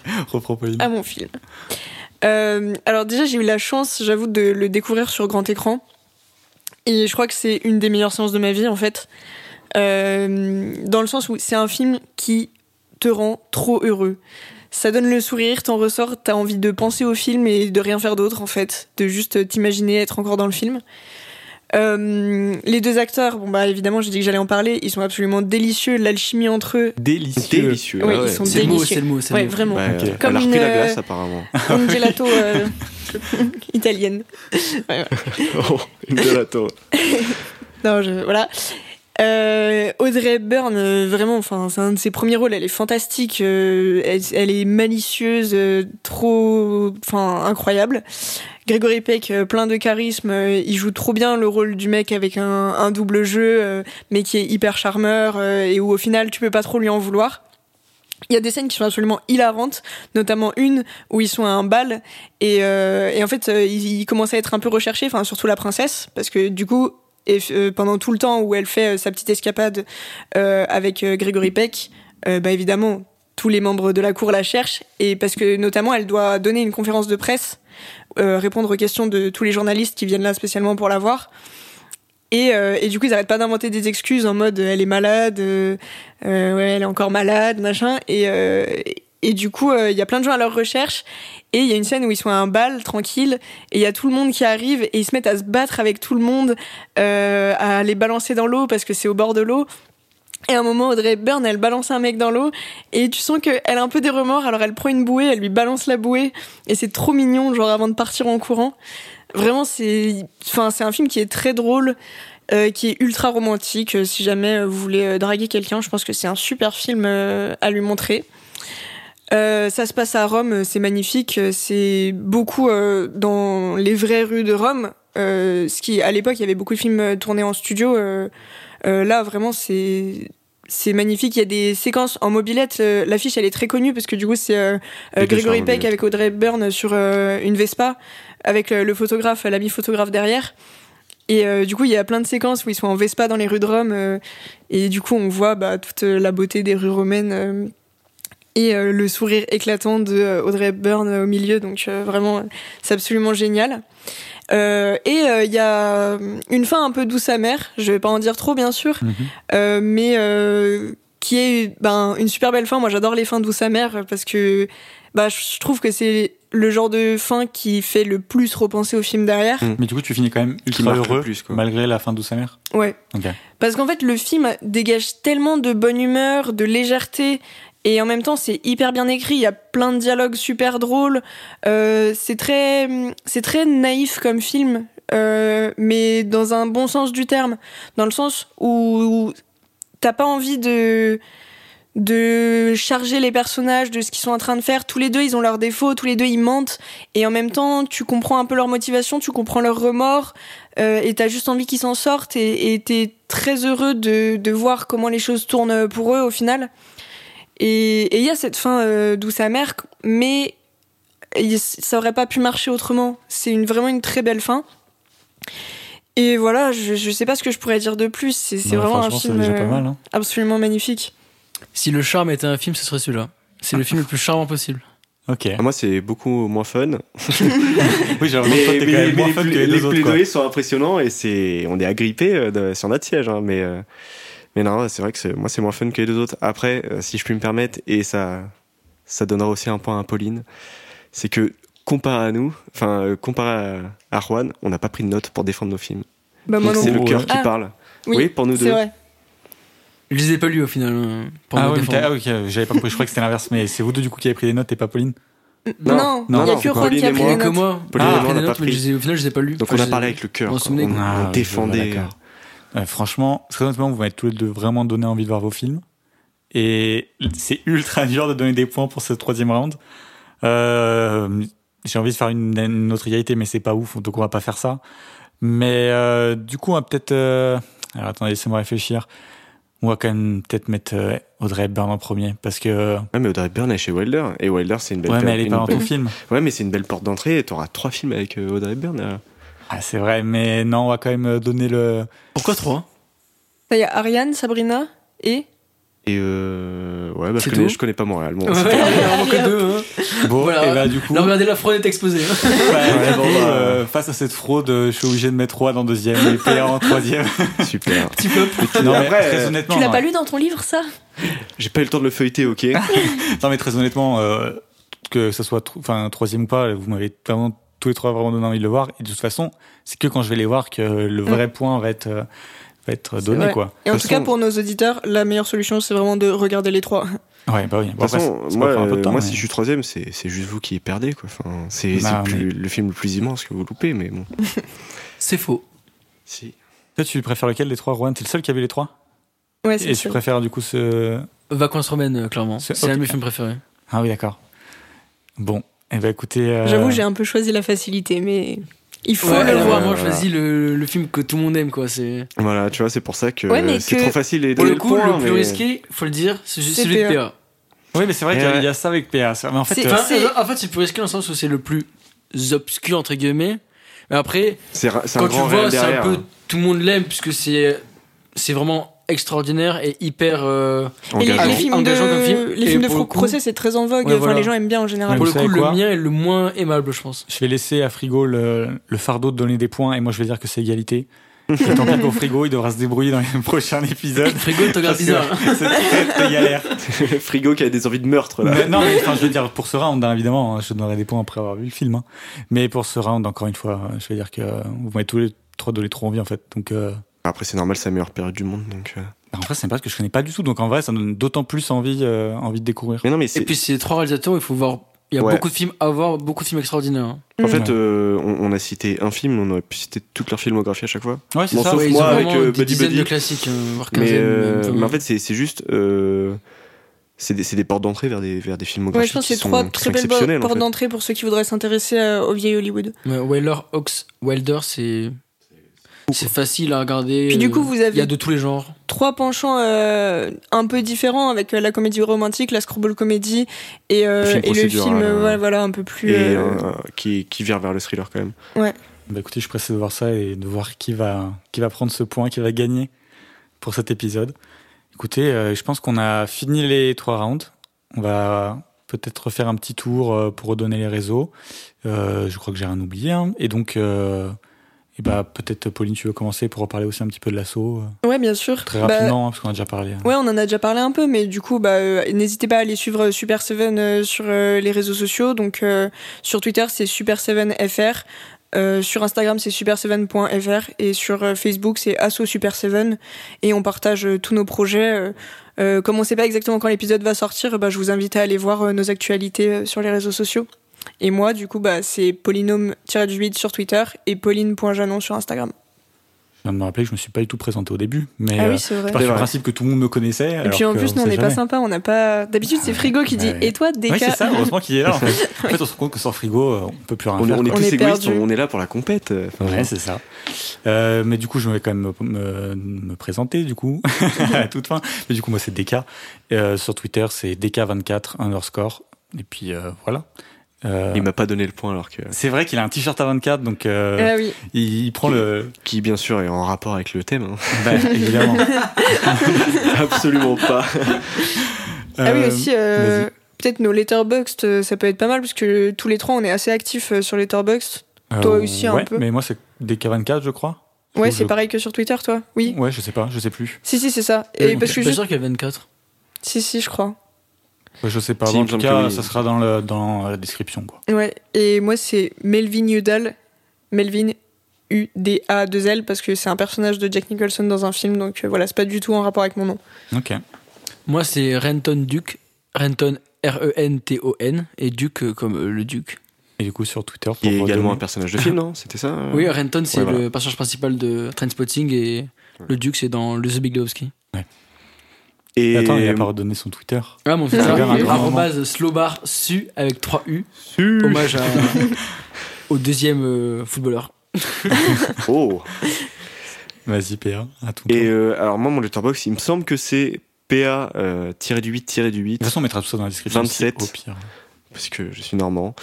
à mon film. Euh, alors déjà, j'ai eu la chance, j'avoue, de le découvrir sur grand écran. Et je crois que c'est une des meilleures séances de ma vie, en fait. Euh, dans le sens où c'est un film qui te rend trop heureux. Ça donne le sourire, t'en ressors, t'as envie de penser au film et de rien faire d'autre, en fait. De juste t'imaginer être encore dans le film. Euh, les deux acteurs, bon bah évidemment, j'ai dit que j'allais en parler, ils sont absolument délicieux. L'alchimie entre eux, Délicieux. Délicieux. Oui, ah ouais. ils sont C'est le mot, délicieux. c'est le mot, c'est ouais, le mot. vraiment. Ouais, Ok. euh, Comme elle a repris une, la euh, glace apparemment. une gelato euh, italienne. Ouais, ouais. oh, une gelato. Non, je, voilà. Euh, Audrey Hepburn, euh, vraiment, enfin, c'est un de ses premiers rôles. Elle est fantastique. euh, elle, est malicieuse, euh, trop, enfin, incroyable. Gregory Peck, euh, plein de charisme. il joue trop bien le rôle du mec avec un, double jeu, mais qui est hyper charmeur et où au final tu peux pas trop lui en vouloir. Il y a des scènes qui sont absolument hilarantes, notamment une où ils sont à un bal et, et en fait ils, ils commencent à être un peu recherchés, enfin surtout la princesse, parce que du coup et euh, pendant tout le temps où elle fait euh, sa petite escapade euh, avec Gregory Peck, bah évidemment tous les membres de la cour la cherchent et parce que notamment elle doit donner une conférence de presse, répondre aux questions de tous les journalistes qui viennent là spécialement pour la voir. Et, du coup, ils arrêtent pas d'inventer des excuses en mode elle est malade, ouais, elle est encore malade, machin. Et, et du coup, euh, il y a plein de gens à leur recherche. Et il y a une scène où ils sont à un bal tranquille et il y a tout le monde qui arrive et ils se mettent à se battre avec tout le monde, euh, à les balancer dans l'eau parce que c'est au bord de l'eau. Et à un moment, Audrey Hepburn, elle balance un mec dans l'eau et tu sens qu'elle a un peu des remords. Alors elle prend une bouée, elle lui balance la bouée et c'est trop mignon, genre avant de partir en courant. Vraiment, c'est, enfin, c'est un film qui est très drôle, euh, qui est ultra romantique. Si jamais vous voulez draguer quelqu'un, je pense que c'est un super film à lui montrer. Euh, ça se passe à Rome, c'est magnifique. C'est beaucoup euh, dans les vraies rues de Rome. Euh, ce qui, à l'époque, il y avait beaucoup de films euh, tournés en studio. euh, euh, là, vraiment, c'est c'est magnifique. Il y a des séquences en mobilette. L'affiche, elle est très connue parce que du coup, c'est euh, par Peck avec Audrey Hepburn sur euh, une Vespa, avec le, le photographe, l'ami photographe derrière. Et euh, du coup, il y a plein de séquences où ils sont en Vespa dans les rues de Rome. euh, et du coup, on voit bah, toute la beauté des rues romaines euh, et euh, le sourire éclatant de euh, Audrey Hepburn euh, au milieu. Donc euh, vraiment, c'est absolument génial. Euh, et euh, il y a une fin un peu douce amère. Je vais pas en dire trop, bien sûr, Mhm. euh, mais euh, qui est ben une super belle fin. Moi, j'adore les fins douces amères parce que bah je trouve que c'est le genre de fin qui fait le plus repenser au film derrière. Mm. Mais du coup, tu finis quand même ultra heureux, plus, quoi. malgré la fin douce amère. Ouais. Ok. Parce qu'en fait, le film dégage tellement de bonne humeur, de légèreté, et en même temps, c'est hyper bien écrit. Il y a plein de dialogues super drôles. Euh, c'est très, c'est très naïf comme film, euh, mais dans un bon sens du terme, dans le sens où t'as pas envie de de charger les personnages de ce qu'ils sont en train de faire. Tous les deux, ils ont leurs défauts, tous les deux, ils mentent. Et en même temps, tu comprends un peu leur motivation, tu comprends leur remords, euh, et t'as juste envie qu'ils s'en sortent, et t'es très heureux de, de voir comment les choses tournent pour eux au final. Et il y a cette fin euh, douce amère, mais ça aurait pas pu marcher autrement. C'est une, vraiment une très belle fin. Et voilà, je, je sais pas ce que je pourrais dire de plus. C'est Bah, vraiment un film déjà pas euh, mal. hein. absolument magnifique. Si le charme était un film, ce serait celui-là. C'est le film le plus charmant possible. Ok. Ah, Moi, c'est beaucoup moins fun. Oui, j'ai les, fun que plaidoyers- les deux les autres. quoi. plaidoyers sont impressionnants et c'est, on est agrippé euh, sur notre siège, hein, mais, euh, mais non, c'est vrai que moi, c'est moins fun que les deux autres. Après, euh, si je puis me permettre, et ça, ça donnera aussi un point à Pauline, c'est que comparé à nous, enfin, euh, comparé à, à Juan, on n'a pas pris de notes pour défendre nos films. Bah, c'est le cœur ouais. qui Ah, parle. oui, Oui, pour nous C'est deux. vrai. Je les ai pas lus au final. euh, Pour Ah oui, ah, ok, j'avais pas compris, je crois que c'était l'inverse, mais c'est vous deux du coup qui avez pris des notes et pas Pauline Non, Non, il y a non, que Juan Pauline qui a pris des que notes. moi. Pauline et Ah, moi, on notes, pas pris. au final, je les ai pas lus. Donc Enfin, on a parlé avec le cœur. On, défendait. Euh, franchement, très honnêtement, vous m'avez tous les deux vraiment donné envie de voir vos films. Et c'est ultra dur de donner des points pour ce troisième round. Euh, J'ai envie de faire une, une autre égalité, mais c'est pas ouf, donc on va pas faire ça. Mais euh, du coup, on va peut-être... euh, Alors attendez, laissez-moi réfléchir. On va quand même peut-être mettre euh, Audrey Hepburn en premier, parce que... Ouais, mais Audrey Hepburn est chez Wilder. Et Wilder, c'est une belle Ouais, mais elle est pas dans ton film. Ouais, mais c'est une belle porte d'entrée et t'auras trois films avec Audrey Hepburn. Euh. Ah, c'est vrai, mais non, on va quand même donner le... Pourquoi trois? Il y a Ariane, Sabrina et. Et euh, ouais, bah, je, connais, je connais pas Montréal. Bon, Ouais, en manque que deux. Hein. Bon, Voilà. et bah du coup... Là, regardez, la fraude est exposée. hein. Ouais, Ouais, bon, bah, euh, face à cette fraude, euh, je suis obligé de mettre Juan en deuxième et PA en troisième. super. Petit peu. non, mais Après, très euh, honnêtement, Tu l'as non, pas lu dans ton livre, ça? J'ai pas eu le temps de le feuilleter, ok. non, mais très honnêtement, euh, que ce soit enfin troisième ou pas, vous m'avez vraiment tous les trois vraiment donné envie de le voir. Et de toute façon, c'est que quand je vais les voir que le vrai point va être euh, va être donné quoi. Et en tout cas, pour nos auditeurs, la meilleure solution, c'est vraiment de regarder les trois. Ouais, bah oui. De Bon, toute après, façon, moi, va prendre un peu de temps, moi mais- si je suis troisième, c'est c'est juste vous qui perdez, quoi. Enfin, c'est c'est Bah, le plus- le film le plus immense que vous loupez, mais bon. C'est faux. Si. Toi, tu préfères lequel des trois, Rowan T'es le seul qui a vu les trois? Ouais, c'est Et tu préfères du coup ce. Vacances romaines, euh, clairement. C'est- C'est un de mes films préférés. Ah oui, d'accord. Bon, eh ben écoutez. euh, J'avoue, j'ai un peu choisi la facilité, mais il faut Ouais, le voir. vraiment Voilà. choisi le, le film que tout le monde aime, quoi. C'est Voilà, tu vois, c'est pour ça que Ouais, c'est que- trop facile et pour le coup point, le plus mais- risqué, faut le dire, c'est juste celui de PA. PA. Oui, mais c'est vrai Et qu'il y a- y ça avec PA. Mais en fait, C'est- euh, en fait, c'est plus risqué dans le sens où c'est le plus obscur entre guillemets. Mais après, C'est un quand tu vois, c'est un derrière. peu tout le monde l'aime puisque c'est c'est vraiment extraordinaire et hyper. euh, Et les, les films Engageant comme de, film. les Et films de le procès, c'est très en vogue. Ouais, enfin, voilà. les gens aiment bien en général. Ouais, pour le coup, le mien est le moins aimable, je pense. je vais laisser à Frigo le, le fardeau de donner des points et moi je vais dire que c'est égalité. Et tant pis pour Frigo, il devra se débrouiller dans les prochains épisodes. Frigo, te regarde bizarre. hein. C'est très, très galère. Frigo qui a des envies de meurtre là. Mais non, mais enfin, je veux dire, pour ce round, hein, évidemment, je donnerai des points après avoir vu le film. hein. Mais pour ce round, encore une fois, je vais dire que vous m'avez tous les trois donné trop envie, en fait. Donc, euh, Après, c'est normal, c'est la meilleure période du monde. Donc, euh. en vrai, c'est pas ce que je connais pas du tout. Donc, en vrai, ça me donne d'autant plus envie, euh, envie de découvrir. Mais non, mais Et puis, c'est trois réalisateurs, il faut voir. Il y a Ouais. beaucoup de films à voir, beaucoup de films extraordinaires. hein. En fait, euh, on, on a cité un film, on aurait pu citer toute leur filmographie à chaque fois. Ouais, c'est Bon, ça. sauf Ouais, ils moi ont avec, vraiment euh, des Buddy dizaines Buddy. de classiques, euh, voire Mais, euh, même, mais en fait, c'est c'est juste. euh, c'est des, c'est des portes d'entrée vers des, vers des filmographies Ouais, je pense que c'est trois très belles en portes fait. d'entrée pour ceux qui voudraient s'intéresser au vieil Hollywood. Weller, Ox, Wilder, c'est. C'est facile à regarder. Puis du euh, coup, vous Il y avez a de tous les genres. trois penchants euh, un peu différents avec euh, la comédie romantique, la screwball comédie et, euh, Le film et le film euh, voilà, voilà, un peu plus. Et euh, euh, qui, qui vire vers le thriller quand même. Bah, écoutez, je suis pressé de voir ça et de voir qui va, qui va prendre ce point, qui va gagner pour cet épisode. Écoutez, euh, je pense qu'on a fini les trois rounds. On va peut-être refaire un petit tour euh, pour redonner les réseaux. Euh, je crois que j'ai rien oublié. hein. Et donc, euh, et bah, peut-être Pauline, tu veux commencer pour reparler aussi un petit peu de l'assaut euh, Ouais, bien sûr. Très Bah, rapidement, hein, parce qu'on a déjà parlé. hein. Ouais, on en a déjà parlé un peu, mais du coup, bah, euh, n'hésitez pas à aller suivre Super Seven euh, sur euh, les réseaux sociaux. Donc, euh, sur Twitter, c'est Super7fr. Euh, sur Instagram, c'est super7.fr. Et sur euh, Facebook, c'est Asso Super7. Et on partage euh, tous nos projets. Euh, euh, comme on sait pas exactement quand l'épisode va sortir, bah, je vous invite à aller voir euh, nos actualités euh, sur les réseaux sociaux. Et moi, du coup, bah, c'est polynôme-8 sur Twitter et pauline.janon sur Instagram. Je viens de me rappeler que je me suis pas du tout présenté au début. Mais ah euh, oui, c'est vrai. je pars C'est vrai. principe que tout le monde me connaissait. Et puis en plus, nous, on n'est pas sympa, on n'a pas. D'habitude, c'est Frigo qui dit Ouais. Et toi, Oui, Deka c'est ça, heureusement qu'il est là. En fait, en fait on se rend compte que sans frigo, euh, on peut plus rien On, faire. on est quoi. On plus est égoïste, perdu. on est là pour la compète. euh, enfin, Ouais, c'est ça. Euh, mais du coup, je vais quand même me, me, me présenter, du coup, à toute fin. Mais du coup, moi, c'est Deka. Euh, sur Twitter, c'est Deka24 underscore. Et puis, euh, voilà. Euh, Il m'a pas donné le point alors que. c'est vrai qu'il a un t-shirt à 24, donc euh, Ah oui. il, il prend le... Qui, bien sûr, est en rapport avec le thème. hein. Bah, évidemment. Absolument pas. Ah oui, Euh, aussi, euh, vas-y. peut-être nos letterboxd, euh, ça peut être pas mal, parce que tous les trois, on est assez actifs euh, sur letterboxd. Toi aussi, un ouais, peu. mais moi, c'est Deka24, je crois. Ouais, Ou c'est je- pareil que sur Twitter, toi Oui. Ouais, je sais pas, je sais plus. Si, si, c'est ça. Et Ok. parce que Je suis sûr qu'il y a 24. Si, si, je crois. Ouais, je sais pas. Si, il en tout cas, ça sera dans, le, dans la description, quoi. Ouais. Et moi, c'est Melvin Udall. Melvin U-D-A-2-L, parce que c'est un personnage de Jack Nicholson dans un film, donc euh, voilà, c'est pas du tout en rapport avec mon nom. Ok. Moi, c'est Renton Duke. Renton R-E-N-T-O-N. Et Duke euh, comme euh, le Duc. Et du coup, sur Twitter, pour Qui est également un personnage de film, non? C'était ça euh? Oui, Renton, c'est ouais, voilà. le personnage principal de Trainspotting. Et le Duc, c'est dans Le The Big Lebowski. Et Attends, il a pas redonné son Twitter. Ah, mon Twitter, arrobase slowbar su avec 3 U. Hommage à- au deuxième euh, footballeur. Oh Vas-y, PA, à ton Et euh, alors, moi, mon letterbox, il me semble que c'est PA euh, tiré du 8 tiré du 8. De toute façon, on mettra tout ça dans la description. 27. aussi, Au pire. parce que je suis normand.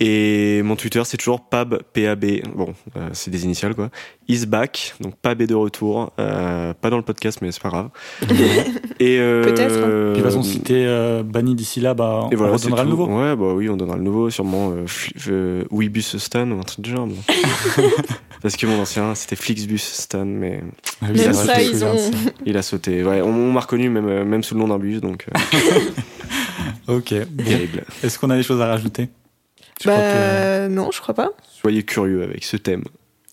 Et mon Twitter, c'est toujours Pab, PAB, bon, euh, c'est des initiales quoi. Is back, donc Pab est de retour. Euh, pas dans le podcast, mais c'est pas grave. et euh, Peut-être. Puis de toute façon, si t'es euh, banni d'ici là, bah, et on voilà, redonnera le nouveau. Ouais, bah oui, on donnera le nouveau, sûrement euh, euh, Weebus Stan ou un truc du genre. bon. Parce que mon ancien, c'était Flixbus Stan, mais Ah oui, Même ça, ils ont- il a sauté. Ouais, on, on m'a reconnu même, même sous le nom d'un bus, donc euh, Ok. Terrible. Est-ce qu'on a des choses à rajouter? Je Bah, non, je crois pas. Soyez curieux avec ce thème.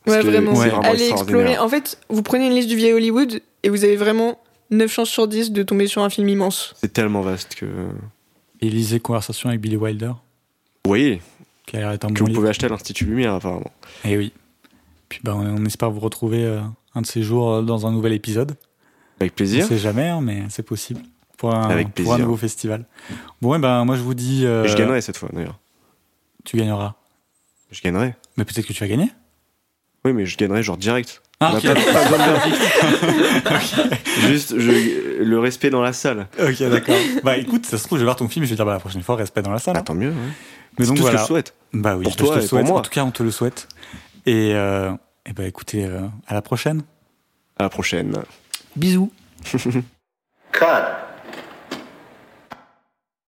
Parce Ouais, que vraiment. c'est Ouais. vraiment Allez explorer. En fait, vous prenez une liste du vieil Hollywood et vous avez vraiment 9 chances sur 10 de tomber sur un film immense. C'est tellement vaste que. Et lisez Conversation avec Billy Wilder, Vous voyez, qui a l'air d'être un que bon vous livre. pouvez acheter à l'Institut Lumière, apparemment. Eh oui. Puis bah, on, on espère vous retrouver euh, un de ces jours euh, dans un nouvel épisode. Avec On plaisir. sait jamais, hein, mais c'est possible. Pour un, Avec pour plaisir. un nouveau festival. Bon, eh ben, moi je vous dis. euh, Et Je gagnerai cette fois d'ailleurs. Tu gagneras. Je gagnerai. Mais peut-être que tu vas gagner. Oui, mais je gagnerai genre direct. Ah, pas, pas. Juste je- le respect dans la salle. ok, d'accord. bah écoute, ça se trouve, je vais voir ton film et je vais dire, bah la prochaine fois, respect dans la salle. Ah, hein. tant mieux. ouais. Mais donc tout ce que je souhaite. Bah oui, Pour bah, toi je te le et pour souhaite. moi. En tout cas, on te le souhaite. Et, euh, et bah écoutez, euh, à la prochaine. À la prochaine. Bisous. Cut.